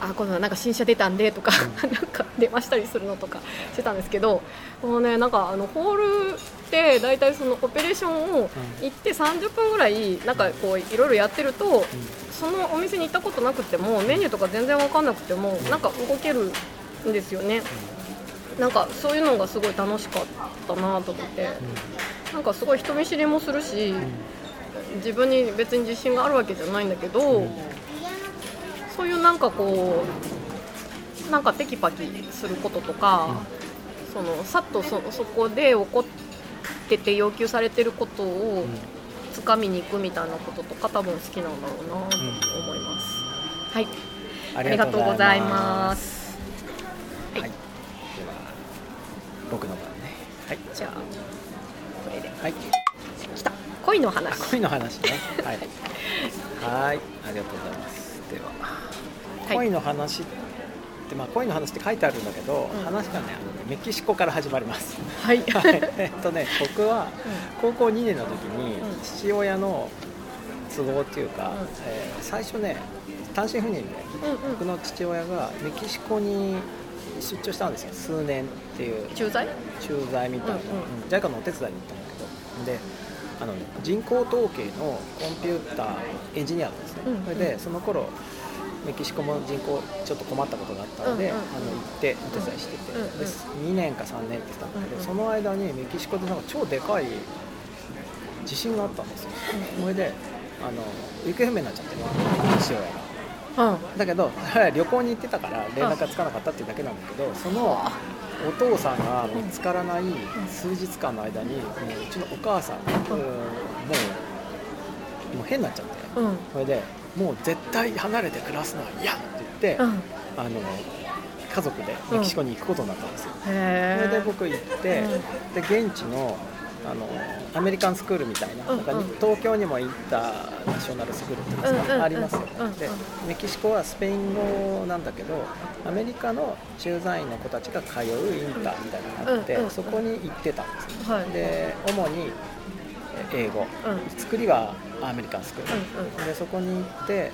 あ今度はなんか新車出たんでとか *laughs* なんか電話したりするのとかしてたんですけどもうねなんかあのホールって大体そのオペレーションを行って30分ぐらいなんかこういろいろやってるとそのお店に行ったことなくてもメニューとか全然分かんなくてもなんか動けるんですよね。なんかそういうのがすごい楽しかったなと思って、なんかすごい人見知りもするし、自分に別に自信があるわけじゃないんだけど、うん、そういうなんかこうなんかテキパキすることとか、うん、そのさっとそそこで起こってて要求されてることを掴みに行くみたいなこととか多分好きなんだろうなと思います。はいありがとうございます。はい、はい、では僕の番ね。はい。じゃあこれで。はい。恋の話。恋の話ね。はい。はい。ありがとうございます。では、はい、恋の話ってまあ恋の話って書いてあるんだけど、うん、話がねあのメキシコから始まります。はい、はい、えっとね僕は高校2年の時に父親の都合っていうか、うん、えー、最初ね単身赴任で、うんうん、僕の父親がメキシコに出張したんですよ。数年っていう。駐在？駐在みたいな、うんうん、JICA のお手伝いに行ったんだけど。であの、ね、人工統計のコンピューターエンジニアなんですね、うんうん、それでその頃メキシコも人口ちょっと困ったことがあったので、うんうん、あの行ってお手伝いしてて、うんうん、で2年か3年って言ってたんだけど、うんうん、その間にメキシコでなんか超でかい地震があったんですよ、うん、それであの行方不明になっちゃって父親が。うん、だけど *laughs* 旅行に行ってたから連絡がつかなかったっていうだけなんだけどそのお父さんが見つからない数日間の間に、うちのお母さん、うん、もうもう変になっちゃって、うん、それでもう絶対離れて暮らすのは嫌って言って、うん、あの家族でメキシコに行くことになったんですよ。それで僕行って、で現地のあのアメリカンスクールみたいななんか東京にも行ったナショナルスクールっていうんですか、ありますよね、でメキシコはスペイン語なんだけどアメリカの駐在員の子たちが通うインターみたいなのがあって、そこに行ってたんですね、で主に英語、作りはアメリカンスクール、でそこに行って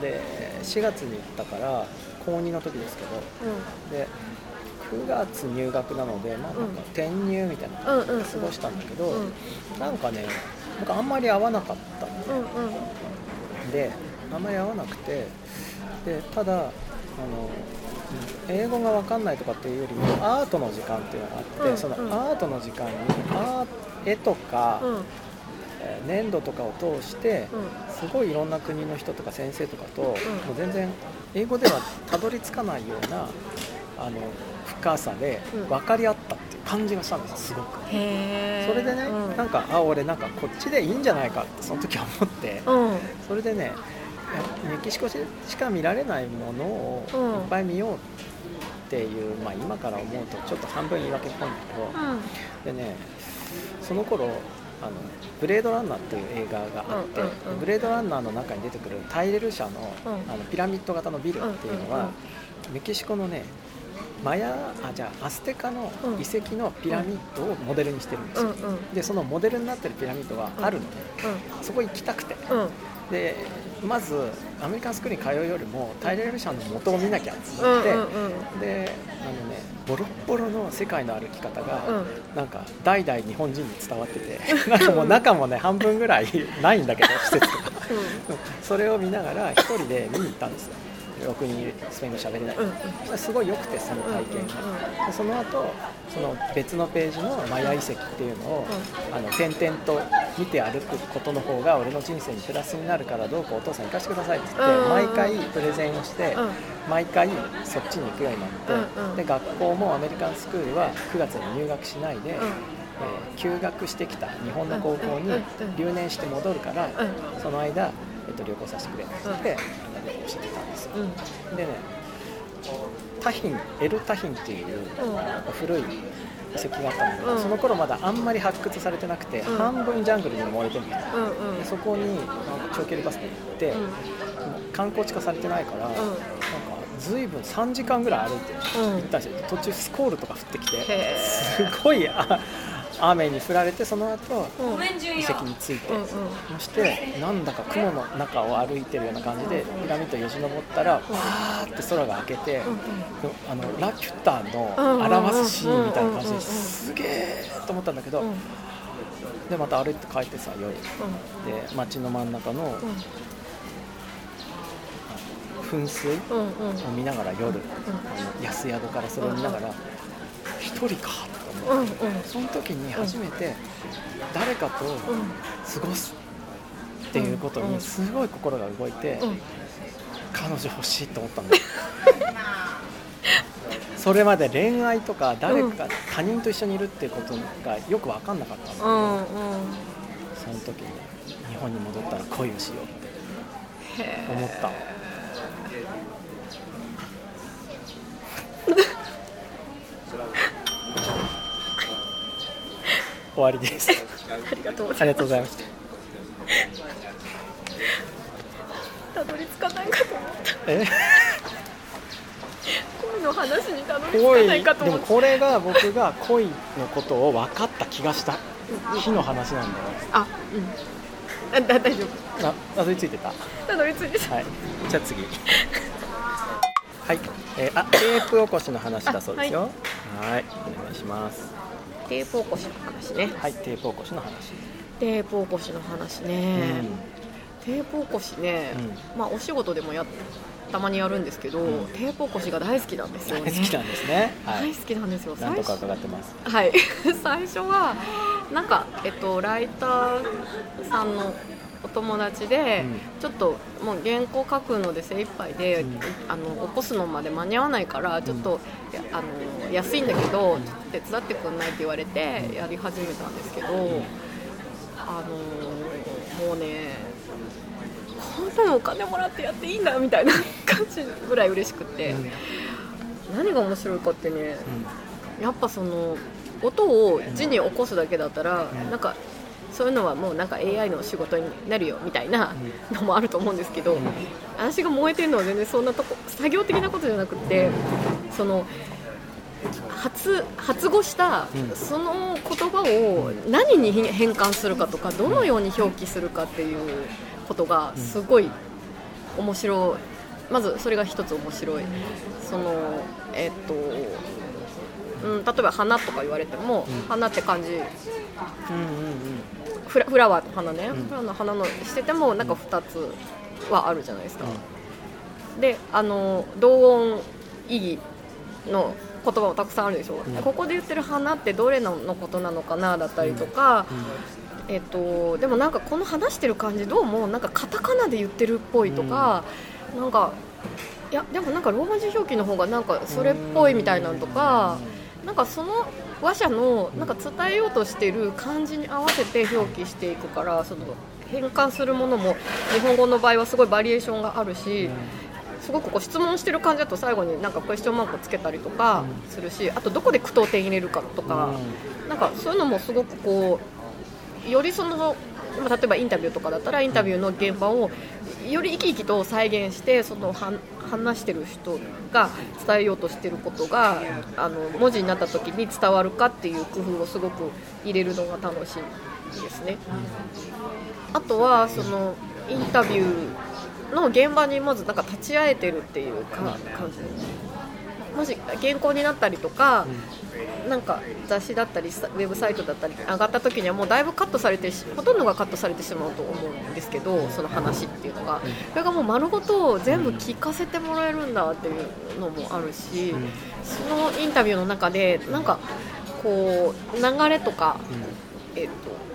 で4月に行ったから高2の時ですけど、で9月入学なので、まあ、なんか転入みたいな感じで過ごしたんだけど、なんかねなんかあんまり合わなかったの。で、うんうん、であんまり合わなくてでただあの英語が分かんないとかっていうよりもアートの時間っていうのがあって、うんうん、そのアートの時間にア絵とか、うん、えー、粘土とかを通して、すごいいろんな国の人とか先生とかと、もう全然英語ではたどり着かないようなあの深さで分かり合ったっていう感じがしたんですすごく。それでね、うん、なんかあ俺なんかこっちでいいんじゃないかってその時は思って、うん、それでねメキシコしか見られないものをいっぱい見ようっていう、まあ、今から思うとちょっと半分言い訳っぽいんだけど、うん、でねその頃あのブレードランナーっていう映画があって、うんうんうん。ブレードランナーの中に出てくるタイレル社の,、うん。あのピラミッド型のビルっていうのは、うんうん。メキシコのねマヤあじゃあアステカのうん。遺跡のピラミッドをモデルにしてるんですよ、うんうん。でそのモデルになってるピラミッドがあるので、そこ行きたくて。うん。うんでまずアメリカンスクールに通うよりもタイレル社の元を見なきゃと思って、うんうんうん。であのねボロッボロの世界の歩き方が、うん。なんか代々日本人に伝わってて *laughs* なんかもう中もね半分ぐらいないんだけど施設とか。*laughs* それを見ながら一人で見に行ったんですよろくにスペイン語喋れない、うんすごい良くてその体験が、その後その別のページのマヤ遺跡っていうのを、あの点々と見て歩くことの方が俺の人生にプラスになるからどうかお父さん行かせてくださいって言って、うん毎回プレゼンをして、うん。毎回そっちに行くようになって、で学校もアメリカンスクールは9月に入学しないで、うん。えー休学してきた日本の高校に留年して戻るから、うその間、えっと、旅行させてくれって言って、旅行してきた。んですようん。でねタヒンエル・タヒンっていう古い遺跡があったんだけど、うん。その頃まだあんまり発掘されてなくて、うん。半分ジャングルに埋もれてるみたいな、うんうん。でそこに長距離バスで行って、うん。観光地化されてないから、ん。なんかずいぶん3時間ぐらい歩いてうん。行ったんですよ。途中スコールとか降ってきてへすごいあ雨に降られてその後うん。遺跡に着いて、うんうん。そしてなんだか雲の中を歩いてるような感じでピラミッドよじ登ったらわーって空が明けて、あのラピュタの表すシーンみたいな感じですげえと思ったんだけど、うん。でまた歩いて帰ってさ夜。で街の真ん中の噴水を見ながら夜、あの安宿からそれを見ながら一人かと思って、うんうん。その時に初めて誰かと過ごすっていうことにすごい心が動いて、うん。彼女欲しいと思ったんだよそれまで恋愛とか誰か他人と一緒にいるっていうことがよく分かんなかったんだけど、うんうん。その時に日本に戻ったら恋をしようってへ思った終わりです。ありがとう。ございましたたどり着かないかと思った。え？恋の話にたどり着か恋ないかとでも思った。これが僕が恋のことを分かった気がした。日の話なんだよ。あうん。あだ大丈夫。あたどり着いてた。たどり着いてた。はい。じゃあ次。はい、えーあテープ起こしの話だそうですよ。はい。お願いしますテープ起こしの話ねはい。テープ起こしの話。テープ起こしの話ね、テープ起こしね、まあお仕事でもやたまにやるんですけど、うん。テープ起こしが大好きなんですよね。大好きなんですね。はい。大好きなんですよ。なんとか最伺ってます。初はい。*laughs* 最初はなんかえっとライターさんのお友達で、うん。ちょっともう原稿書くので精一杯で、うん。あの起こすのまで間に合わないからちょっと、やあの安いんだけどちょっと手伝ってくんないって言われてやり始めたんですけど、あのもうねこんなのお金もらってやっていいんだみたいな *laughs* 感じぐらい嬉しくて、うん。何が面白いかってねやっぱその音を字に起こすだけだったら、うん。なんかそういうのはもうなんか AI の仕事になるよみたいなのもあると思うんですけど、うん。私が燃えてるのは全然そんなとこ作業的なことじゃなくてその発発語したうん。その言葉を何に変換するかとかどのように表記するかっていうことがすごい面白い。まずそれが一つ面白い。そのえっと、うん、例えば花とか言われても、うん。花って漢字うんうんフラフラワーの花ね、うん。フラワーの花のしててもなんか2つはあるじゃないですか、うん。であの同音異義の言葉もたくさんあるでしょ、うん。ここで言ってる花ってどれののことなのかなだったりとか、えっと、でもなんかこの話してる感じどうもなんかカタカナで言ってるっぽいとか、なんかいやでもなんかローマ字表記の方がなんかそれっぽいみたいなのとか、なんかその話者のなんか伝えようとしてる漢字に合わせて表記していくからその変換するものも日本語の場合はすごいバリエーションがあるし。すごくこう質問してる感じだと最後になんかクエスチョンマークをつけたりとかするしあとどこで句読点入れるかとか、なんかそういうのもすごくこうよりそのまあ例えばインタビューとかだったらインタビューの現場をより生き生きと再現してそのは話してる人が伝えようとしてることがあの文字になった時に伝わるかっていう工夫をすごく入れるのが楽しいですね。あとはそのインタビューの現場にまずなんか立ち会えてるっていうか感じ。もし原稿になったりとか、なんか雑誌だったりウェブサイトだったり上がった時にはもうだいぶカットされてほとんどがカットされてしまうと思うんですけどその話っていうのが。それがもう丸ごと全部聞かせてもらえるんだっていうのもあるしそのインタビューの中でなんかこう流れとか、えっと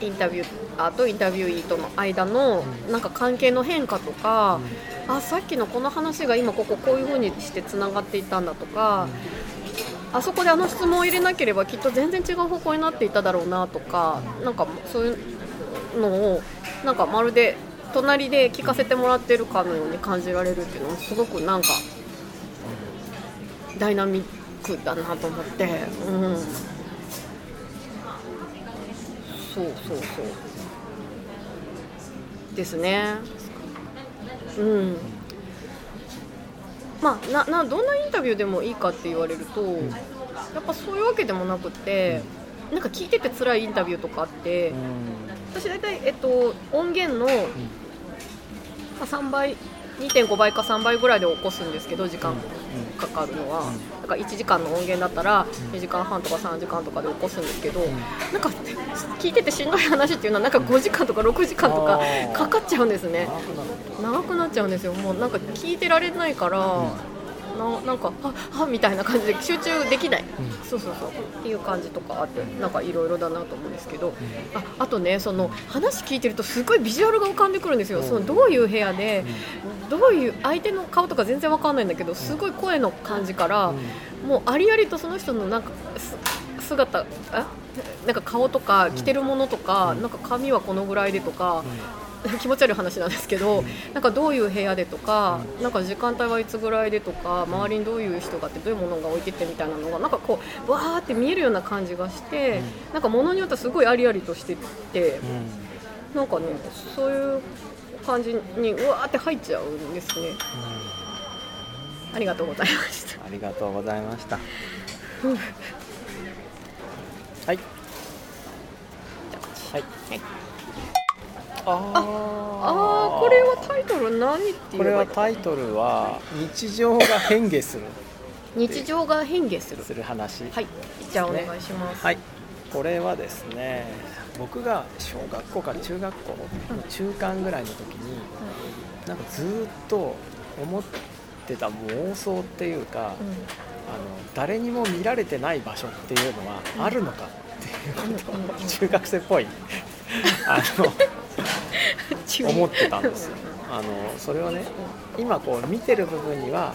インタビューとインタビューイーとの間のなんか関係の変化とか、あさっきのこの話が今こここういう風にしてつながっていたんだとか、あそこであの質問を入れなければきっと全然違う方向になっていただろうなとかなんかそういうのをなんかまるで隣で聞かせてもらってるかのように感じられるっていうのもすごくなんかダイナミックだなと思って、うん、そうそうそう。ですね。うん。まあ、ななどんなインタビューでもいいかって言われると、やっぱそういうわけでもなくて、なんか聞いてて辛いインタビューとかあって、私大体、えっと、音源の、まあ、3倍2.5倍か3倍ぐらいで起こすんですけど時間かかるのは、だから1時間の音源だったら2時間半とか3時間とかで起こすんですけど、なんか聞いててしんどい話っていうのはなんか5時間とか6時間とかかかっちゃうんですね。長くなっちゃうんですよ。もうなんか聞いてられないから、ななんかああみたいな感じで集中できない、うん、そうそうそう。っていう感じとかあってなんかいろいろだなと思うんですけど、ああとねその話聞いてるとすごいビジュアルが浮かんでくるんですよ、そのどういう部屋で、どういう相手の顔とか全然わかんないんだけどすごい声の感じから、もうありありとその人のなんか姿あ？なんか顔とか着てるものとか、なんか髪はこのぐらいでとか、*laughs* 気持ち悪い話なんですけど、なんかどういう部屋でとか、なんか時間帯はいつぐらいでとか、周りにどういう人があってどういうものが置いてってみたいなのがなんかこうわーって見えるような感じがして、なんか物によってはすごいありありとしてて、なんかねそういう感じにうわーって入っちゃうんですね。ありがとうございました。ありがとうございました。はい。はい。はいああこれはタイトル何っていうこれはタイトルは日常が変化する。日常が変化する。する話。はい。じゃあお願いします、はい。これはですね僕が小学校から中学校の中間ぐらいの時に、うん、なんかずっと思ってた妄想っていうか、うん、あの誰にも見られてない場所っていうのはあるのかっていうことを、中学生っぽいあの *laughs* 思ってたんですよ。あのそれをね今こう見てる部分には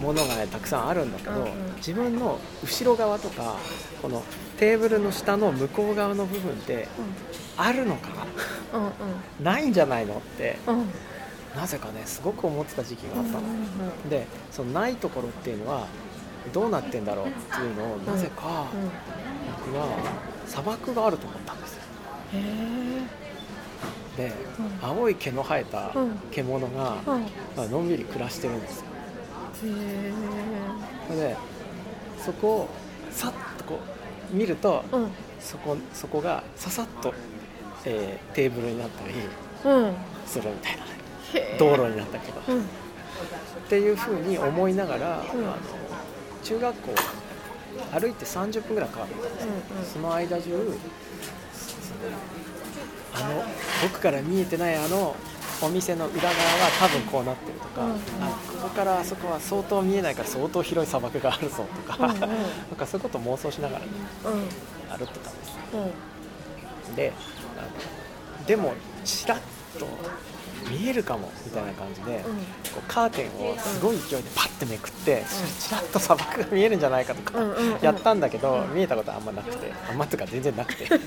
ものがねたくさんあるんだけど自分の後ろ側とかこのテーブルの下の向こう側の部分ってあるのか？な、ないんじゃないのって、なぜかねすごく思ってた時期があったの、でそのないところっていうのはどうなってんだろうっていうのをなぜか僕は砂漠があると思ったんでうん、青い毛の生えた獣が、まあのんびり暮らしてるんですよ。でそこをさっとこう見ると、うん、そこそこがささっと、えー、テーブルになったりするみたいな。ね、道路になったりとか、っていうふうに思いながら、あの中学校歩いて30分ぐらいかかるんですよ、うんうん、その間中あの僕から見えてないあのお店の裏側は多分こうなってるとか、うんうん、あここからあそこは相当見えないから相当広い砂漠があるぞとか、うんうん、*laughs* なんかそういうこと妄想しながらね、うん、歩ってたんです、うん、ででもちらっと見えるかもみたいな感じで、うん、こうカーテンをすごい勢いでパッてめくって、うん、ちらっと砂漠が見えるんじゃないかとかやったんだけど、見えたことはあんまなくてあんまとか全然なくて。てうん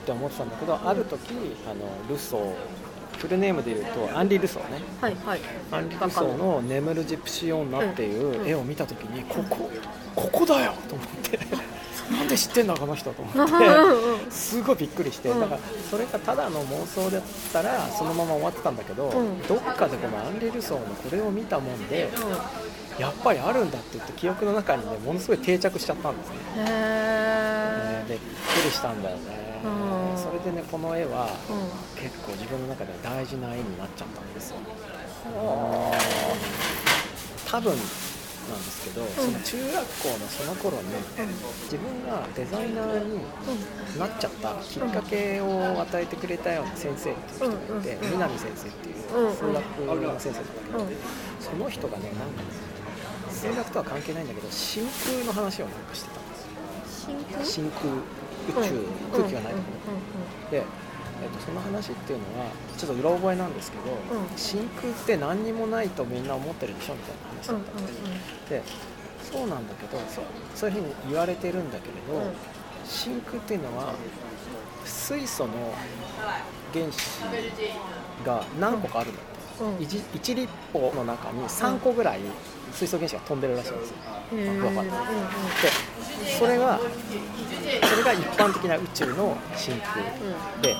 って思ってたんだけどある時あのルソーフルネームで言うとアンリ・ルソーね、はいはい、アンリ・ルソーの「眠るジプシー女」っていう絵を見た時に、ここここだよと思って知ってんだこの人と思って。*laughs* すごいびっくりして、うん。だからそれがただの妄想だったらそのまま終わってたんだけど、ん。どっかでこのアンリ・ルソーのこれを見たもんでやっぱりあるんだって言って記憶の中にねものすごい定着しちゃったんですね。ねびっくりしたんだよね、うん。それでねこの絵はうん。結構自分の中では大事な絵になっちゃったんですよ。多分なんですけど、その中学校のその頃に自分がデザイナーになっちゃったきっかけを与えてくれたような先生っていう人がいて、南先生っていううん数学の先生なんだけど、うんその人がねなんかね数学とは関係ないんだけど真空の話をなんかしてたんですよ。真空？真空宇宙、空気がないところ、で、えっと、その話っていうのはちょっとうろ覚えなんですけど、うん。真空って何にもないとみんな思ってるでしょみたいな話だったんで,、でそうなんだけどそう。そういうふうに言われてるんだけれど、真空っていうのは水素の原子が何個かあるんだって、うん。1, 1立方の中に3個ぐらい水素原子が飛んでるらしいんですよ、へー。わかんないでそれがそれが一般的な宇宙の真空で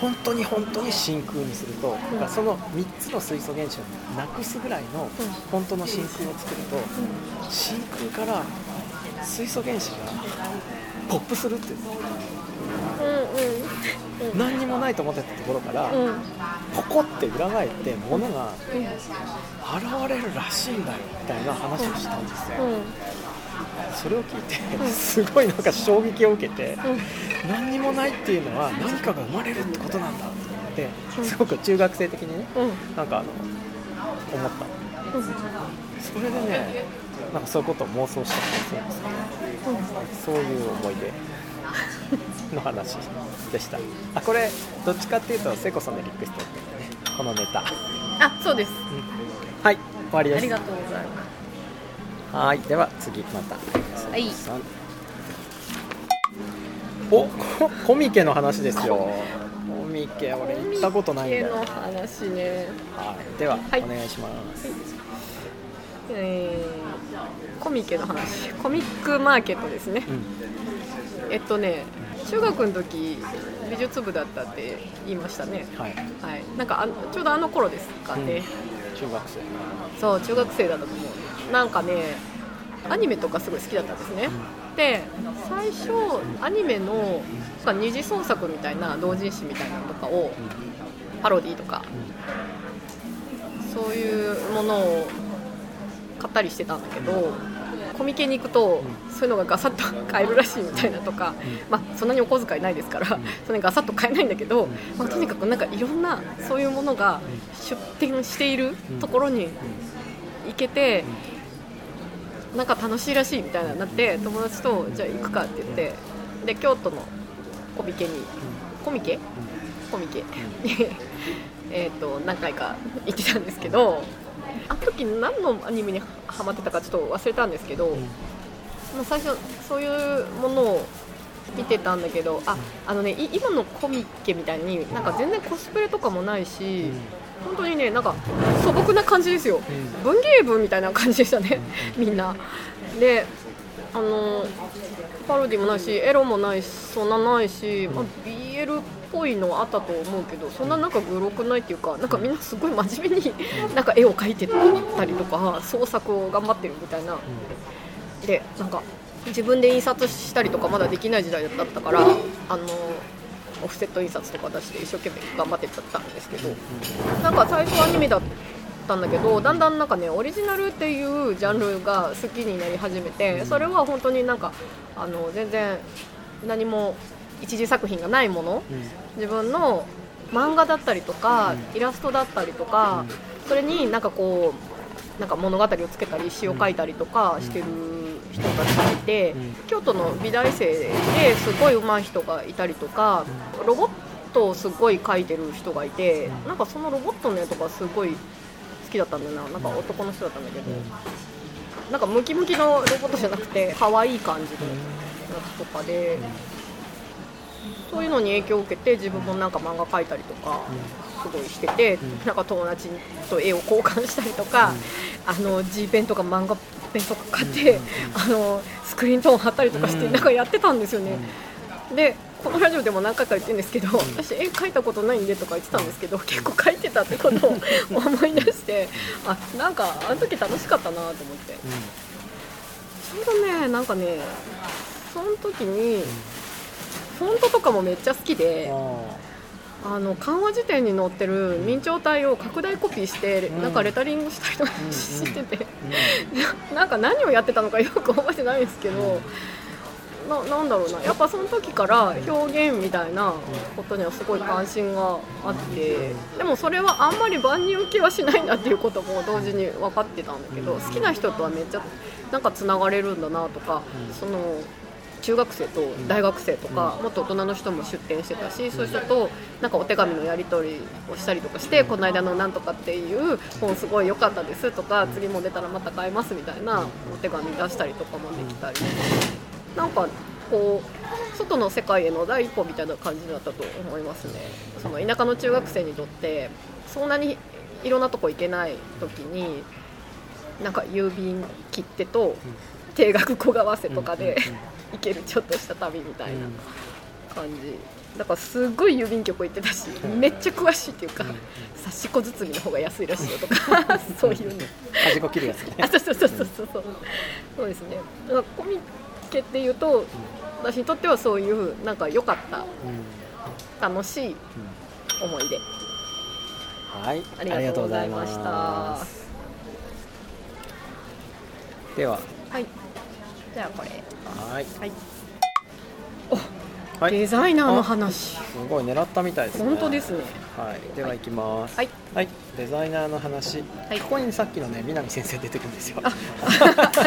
本当に本当に真空にすると、だからその3つの水素原子をなくすぐらいの本当の真空を作ると、真空から水素原子がポップするっていう。うんうん。何にもないと思ってたところから、うん。うんポコって裏返って物が現れるらしいんだよみたいな話をしたんですよ、それを聞いてすごいなんか衝撃を受けて、何にもないっていうのは何かが生まれるってことなんだって思ってすごく中学生的にねうん。なんかあの思った。うん。それでねなんかそういうことを妄想したりするんですねそういう思い出。の話でした。あこれどっちかっていうと聖子さんのリクエストだったんだね。このネタ、あそうです。はい終わりです。ありがとうございますはいでは次また。はい。おココミケの話ですよ。コミケ俺行ったことないんだよ、の話ね。はい、では、はい。お願いします、えー、コミケの話。コミックマーケットですね。うん。えっとね中学の時美術部だったって言いましたね。はい、はい。なんかあのちょうどあの頃ですかね、中学生。そう中学生だったと思うなんかねアニメとかすごい好きだったんですね、で最初アニメの二次創作みたいな同人誌みたいなのとかをパロディとかそういうものを買ったりしてたんだけどコミケに行くとそういうのがガサッと買えるらしいみたいなとか、まあ、そんなにお小遣いないですから、そんなにガサッと買えないんだけど、まあ、とにかくなんかいろんなそういうものが出店しているところに行けて、なんか楽しいらしいみたいななって友達とじゃあ行くかって言ってで京都のコミケにコミケ？コミケ？に *laughs* えーと何回か行ってたんですけどあの時何のアニメにハマってたかちょっと忘れたんですけど、もう最初そういうものを見てたんだけどああのねい今のコミケみたいになんか全然コスプレとかもないし、本当にねなんか素朴な感じですよ、文芸部みたいな感じでしたね、みんな。であのパロディもないしエロもないしそん。なないし、まあ、BL っぽいのはあったと思うけどそんななんかグロくないっていうかなんかみんなすごい真面目になんか絵を描いてたりとか創作を頑張ってるみたいな、でなんか自分で印刷したりとかまだできない時代だったからあのオフセット印刷とか出して一生懸命頑張ってたんですけどなんか最初アニメだったんだけどだんだんなんかねオリジナルっていうジャンルが好きになり始めてそれは本当になんかあの全然何も一次作品がないもの自分の漫画だったりとかイラストだったりとかそれになんかこうなんか物語をつけたり詩を書いたりとかしてる人がいて京都の美大生ですごい上手い人がいたりとかロボットをすごい描いてる人がいてなんかそのロボットの絵とかすごい好きだったんだよな。なんか男の人だったんだけどなんかムキムキのロボットじゃなくて可愛い感じのやつとかでそういうのに影響を受けて自分もなんか漫画描いたりとかすごいしてて、なんか友達と絵を交換したりとか、あの G ペンとか漫画ペンとか買って、あのスクリーントーン貼ったりとかして、うんなんかやってたんですよね、でこのラジオでも何回か言ってるんですけど、私絵描いたことないんでとか言ってたんですけど結構描いてたってことを *laughs* 思い出してあなんかあの時楽しかったなと思って。ちょうどねなんかねその時にフォントとかもめっちゃ好きであの漢和辞典に載ってる明朝体を拡大コピーして、うん。なんかレタリングしたりとかうんしてて、な *laughs* なんか何をやってたのかよく覚えてないんですけど、ななんだろうな。やっぱその時から表現みたいなことにはすごい関心があってでもそれはあんまり万人受けはしないんだっていうことも同時に分かってたんだけど好きな人とはめっちゃなんかつながれるんだなとか、その中学生と大学生とか、もっと大人の人も出店してたし、そういう人となんかお手紙のやり取りをしたりとかして、この間のなんとかっていう本すごい良かったですとか、次も出たらまた買いますみたいなお手紙出したりとかもできたり、なんかこう外の世界への第一歩みたいな感じだったと思いますね。その田舎の中学生にとってそんなにいろんなとこ行けない時になんか郵便切手と定額小為替とかで行けるちょっとした旅みたいな感じ。だからすっごい郵便局行ってたしめっちゃ詳しいっていうか差し子包みの方が安いらしいよとか *laughs* そういうの。端っこ切るやつね。あそうそうそうそうそう。そうですね。だからコミケっていうと私にとってはそういうなんか良かった楽しい思い出。はい。ありがとうございました。すでは。はいじゃあこれ。はい。はい。はい。デザイナーの話。すごい狙ったみたいですね。本当ですね。はい。では行きます。はい。はい。デザイナーの話。はい。ここにさっきのね南先生出てくるんですよ。は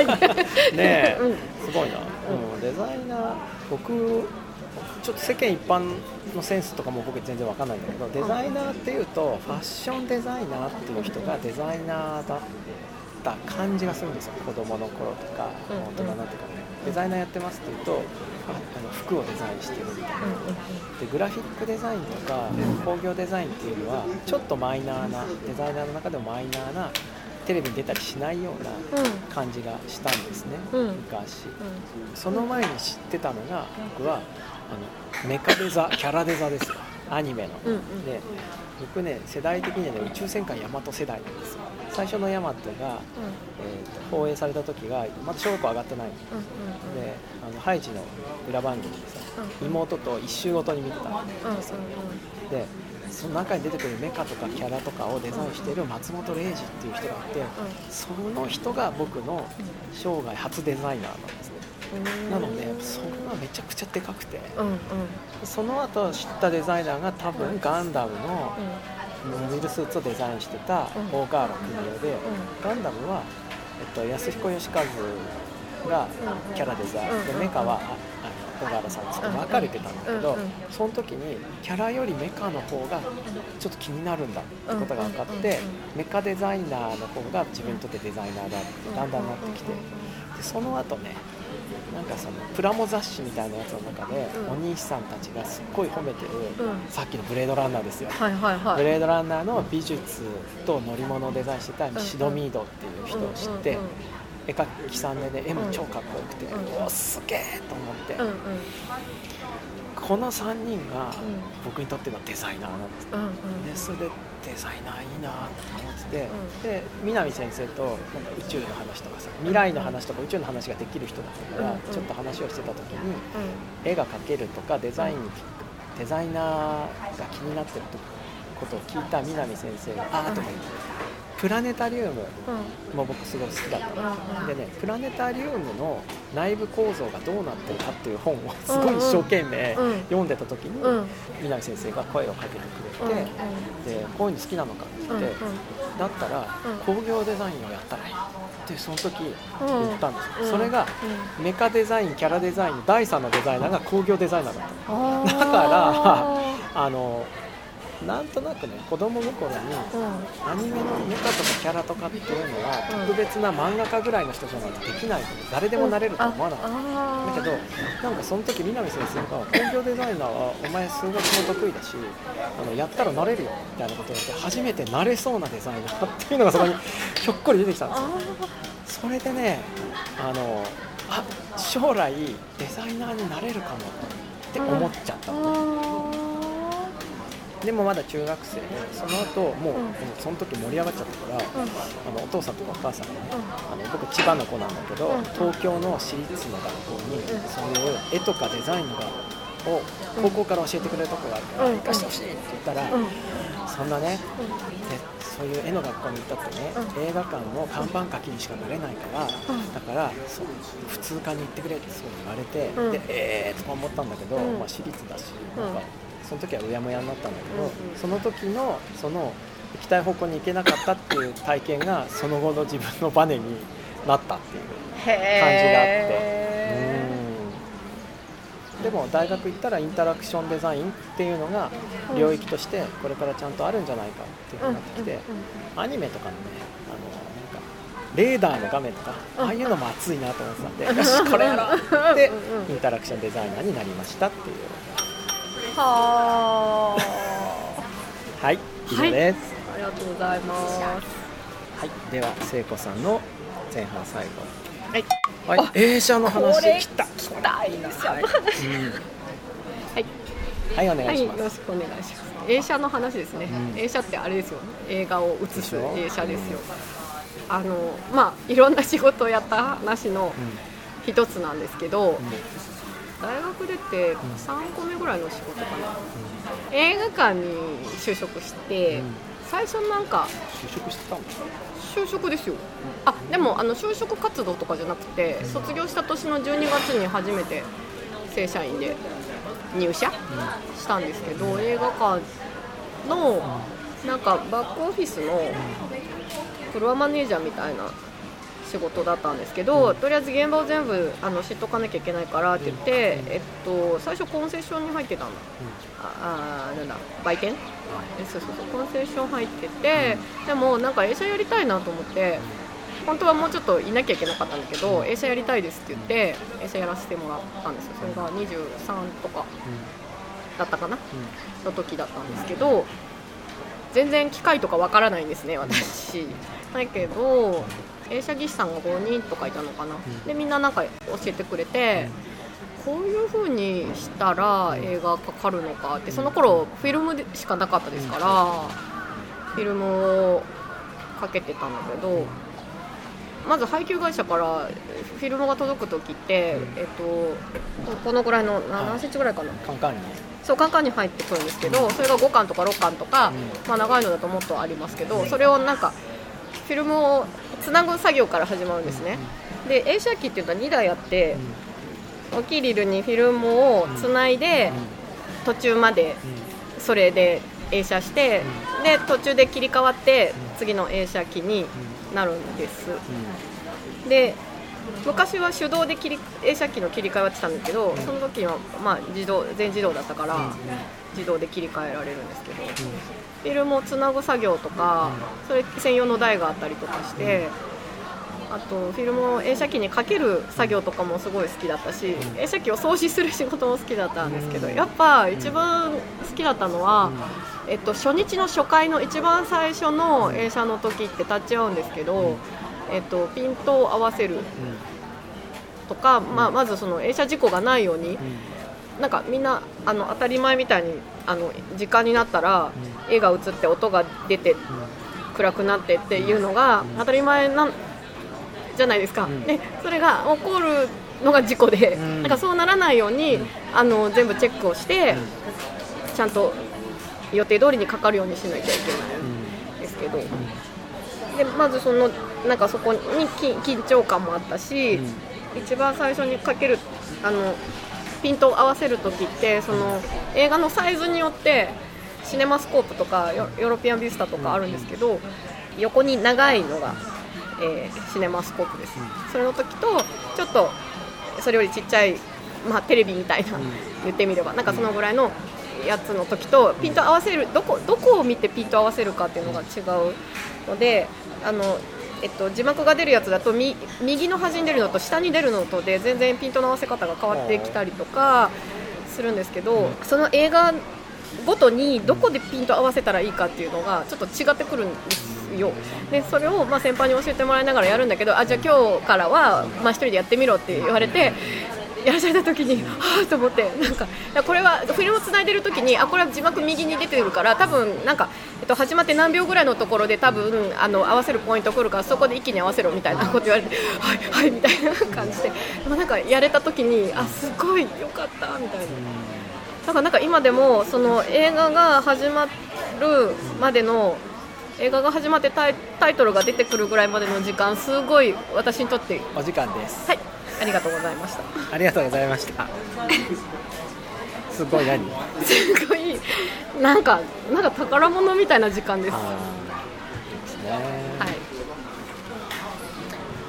い。*laughs* ねえ、うん。すごいな、うん、デザイナー僕ちょっと世間一般のセンスとかも僕全然わかんないんだけどデザイナーっていうとファッションデザイナーっていう人がデザイナーだ。った感じがするんですよ。子供の頃とかうん大人になってからね。デザイナーやってますっていうとああの服をデザインしてるみたいな。でグラフィックデザインとか工業デザインっていうのはちょっとマイナーなデザイナーの中でもマイナーなテレビに出たりしないようなうん。感じがしたんですね、うん。昔。その前に知ってたのが僕はあのメカデザキャラデザですよ。アニメの、うんうん。で僕ね世代的にはね宇宙戦艦ヤマト世代なんですよ最初のヤマトが、えーと放映された時がまだ小学校上がってないの。であのハイジの裏番組でさ妹と一周ごとに見てた。んうんでその中に出てくるメカとかキャラとかをデザインしている松本零士っていう人がいてその人が僕の生涯初デザイナーなんですね。うんなのでそれはめちゃくちゃでかくて。うんうん。その後知ったデザイナーが多分ガンダムのモビルスーツをデザインしてたうん。大河原邦夫でガンダムは、えっと、安彦義和がキャラデザインでうん。メカは小原さんですけど分かれてたんだけどその時にキャラよりメカの方がちょっと気になるんだってことが分かってメカデザイナーの方が自分にとってデザイナーだってだんだんなってきて。でその後ねなんかそのプラモ雑誌みたいなやつの中でうん。お兄さんたちがすっごい褒めてるうん。さっきのブレードランナーですよ。はいはいはい。ブレードランナーの美術と乗り物をデザインしてたシドミードっていう人を知って絵描きさんでね絵も超かっこよくてうんおすげえと思って。うんうん。この3人がうん。僕にとってのデザイナーなんです。うんうん。でそれでデザイナーいいなと思っで南先生となんか宇宙の話とかさ未来の話とか宇宙の話ができる人だったから、うんちょっと話をしてた時に絵が描けるとかデザインにデザイナーが気になってることを聞いた南先生が「ああ」とか言って。プラネタリウムうん。も僕すごい好きだったの。うんでねプラネタリウムの内部構造がどうなってるかっていう本をすごい一生懸命うん読んでた時にうん。南先生が声をかけてくれて、でこういうの好きなのかって言って、だったら工業デザインをやったらいいってその時言ったんですよ、うん。それがメカデザインキャラデザインの第3のデザイナーが工業デザイナーだっただからあのなんとなくね子供心にアニメのメカとかキャラとかっていうのはうん。特別な漫画家ぐらいの人じゃないとできない誰でもなれるとは思わなかった、だけどなんかその時南先生が工業デザイナーはお前数学も得意だしあのやったらなれるよみたいなことを言って初めてなれそうなデザイナーっていうのがそこにひょっこり出てきたんですよそれでねあのあ将来デザイナーになれるかもって思っちゃったの。ね、でもまだ中学生でその後もう、うん。その時盛り上がっちゃったから、うん。あのお父さんとかお母さんがね、あの僕千葉の子なんだけど、うん。東京の私立の学校に、ん。そういう絵とかデザインがを高校から教えてくれるとこがあるから、うん。行かしてほしいって言ったら、うん。そんなねでそういう絵の学校に行ったってね、映画館の看板書きにしかなれないから、ん。だから普通科に行ってくれってそう言われて、うん。でえーとか思ったんだけど、うん。まあ、私立だしうん。なんか、その時はうやむやになったんだけど、うんうん。その時のその行きたい方向に行けなかったっていう体験がその後の自分のバネになったっていうへうん。でも大学行ったらインタラクションデザインっていうのが領域としてこれからちゃんとあるんじゃないかっていうふうになってきて、アニメとかのねあのなんかレーダーの画面とかああいうのも熱いなと思ってたんでよしこれやろうでうんうん。インタラクションデザイナーになりましたっていうはあはい以上です、ありがとうございます。はいでは聖子さんの前半最後。はい。はい映写の話これ来た。来たいいですよ。はい、うん。はい。はいお願はいい、します、よろしくお願いします。映写の話ですね。うん。映写ってあれですよ。映画を映す映写ですよ。あのまあいろんな仕事をやった話の一つなんですけど、大学出て3個目ぐらいの仕事かな。映画館に就職して、うん。最初なんか就職してたの？就職ですよ。あでもあの就職活動とかじゃなくて、卒業した年の12月に初めて正社員で入社したんですけど、映画館のなんかバックオフィスのフロアマネージャーみたいな仕事だったんですけど、とりあえず現場を全部あの知っとかなきゃいけないからって言って、えっと、最初コンセッションに入ってたん。だああなんだ売店？えそうそうそうコンセッション入ってて、でもなんか映写やりたいなと思って本当はもうちょっといなきゃいけなかったんだけど映写やりたいですって言って映写やらせてもらったんですよ。それが23とかだったかな？の時だったんですけど全然機械とかわからないんですね私。だけど映写技師さんが5人とかいたのかな、ん。でみんななんか教えてくれて、こういう風にしたら映画かかるのかってその頃フィルムでしかなかったですから、フィルムをかけてたんだけどまず配給会社からフィルムが届く時って、えっと、このぐらいのな何センチぐらいかな？カンカンに。ねそうカンカンに入ってくるんですけどそれが5巻とか6巻とか、うん。まあ、長いのだともっとありますけどそれをなんかフィルムをつなぐ作業から始まるんですね。で映写機っていうのは2台あって大きいリールにフィルムをつないで途中までそれで映写してで途中で切り替わって次の映写機になるんです。で昔は手動で切り映写機の切り替えはやってたんだけどその時はまあ自動全自動だったから自動で切り替えられるんですけどフィルムをつなぐ作業とかそれ専用の台があったりとかしてあとフィルムを映写機にかける作業とかもすごい好きだったし映写機を掃除する仕事も好きだったんですけどやっぱ一番好きだったのは、えっと、初日の初回の一番最初の映写の時って立ち会うんですけど、えっと、ピントを合わせるとか、まあ、まずその映写事故がないようになんかみんなあの当たり前みたいにあの時間になったら絵が映って音が出て暗くなってっていうのが当たり前なんじゃないですか、ん。でそれが起こるのが事故で、ん。なんかそうならないように、あの全部チェックをして、ちゃんと予定通りにかかるようにしなきゃいけないんですけど、でまずそのなんかそこに緊緊張感もあったし、一番最初にかけるあのピントを合わせる時ってその映画のサイズによってシネマスコープとかヨヨーロピアンビスタとかあるんですけど、横に長いのが、えーシネマスコープです、それの時とちょっとそれよりちっちゃい、まあ、テレビみたいな、言ってみればなんかそのぐらいのやつの時とピント合わせるどこどこを見てピント合わせるかっていうのが違うのであの、えっと、字幕が出るやつだとみ右の端に出るのと下に出るのとで全然ピントの合わせ方が変わってきたりとかするんですけどその映画ごとにどこでピント合わせたらいいかっていうのがちょっと違ってくるんですよ。でそれをまあ先輩に教えてもらいながらやるんだけどあじゃあ今日からはまあ一人でやってみろって言われてやらされた時にはあと思って。なんかこれはフィルムをつないでる時にあこれは字幕右に出てるから多分なんか、えっと、始まって何秒ぐらいのところで多分あの合わせるポイント来るからそこで一気に合わせろみたいなこと言われてはいはいみたいな感じで。でもなんかやれた時にあすごいよかったみたいな。だからなんか今でもその映画が始まるまでの映画が始まってタイタイトルが出てくるぐらいまでの時間すごい私にとってお時間です。はいありがとうございました。ありがとうございました。すごい何？すごいなんかなんか宝物みたいな時間です。ですね。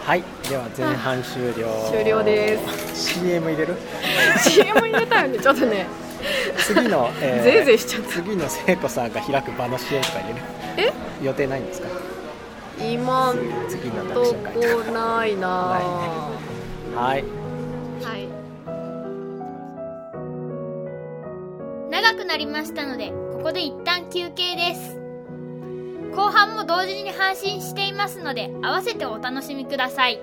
い。はいでは前半終了。終了です。CM 入れる？CM 入れたよねちょっとね。次の、えぜいぜいしちゃった。次の聖子さんが開く場の CM とか入れる？え？予定ないんですか？今ん次のと読書会とこないなはい。はい。長くなりましたのでここで一旦休憩です。後半も同時に配信していますので合わせてお楽しみください。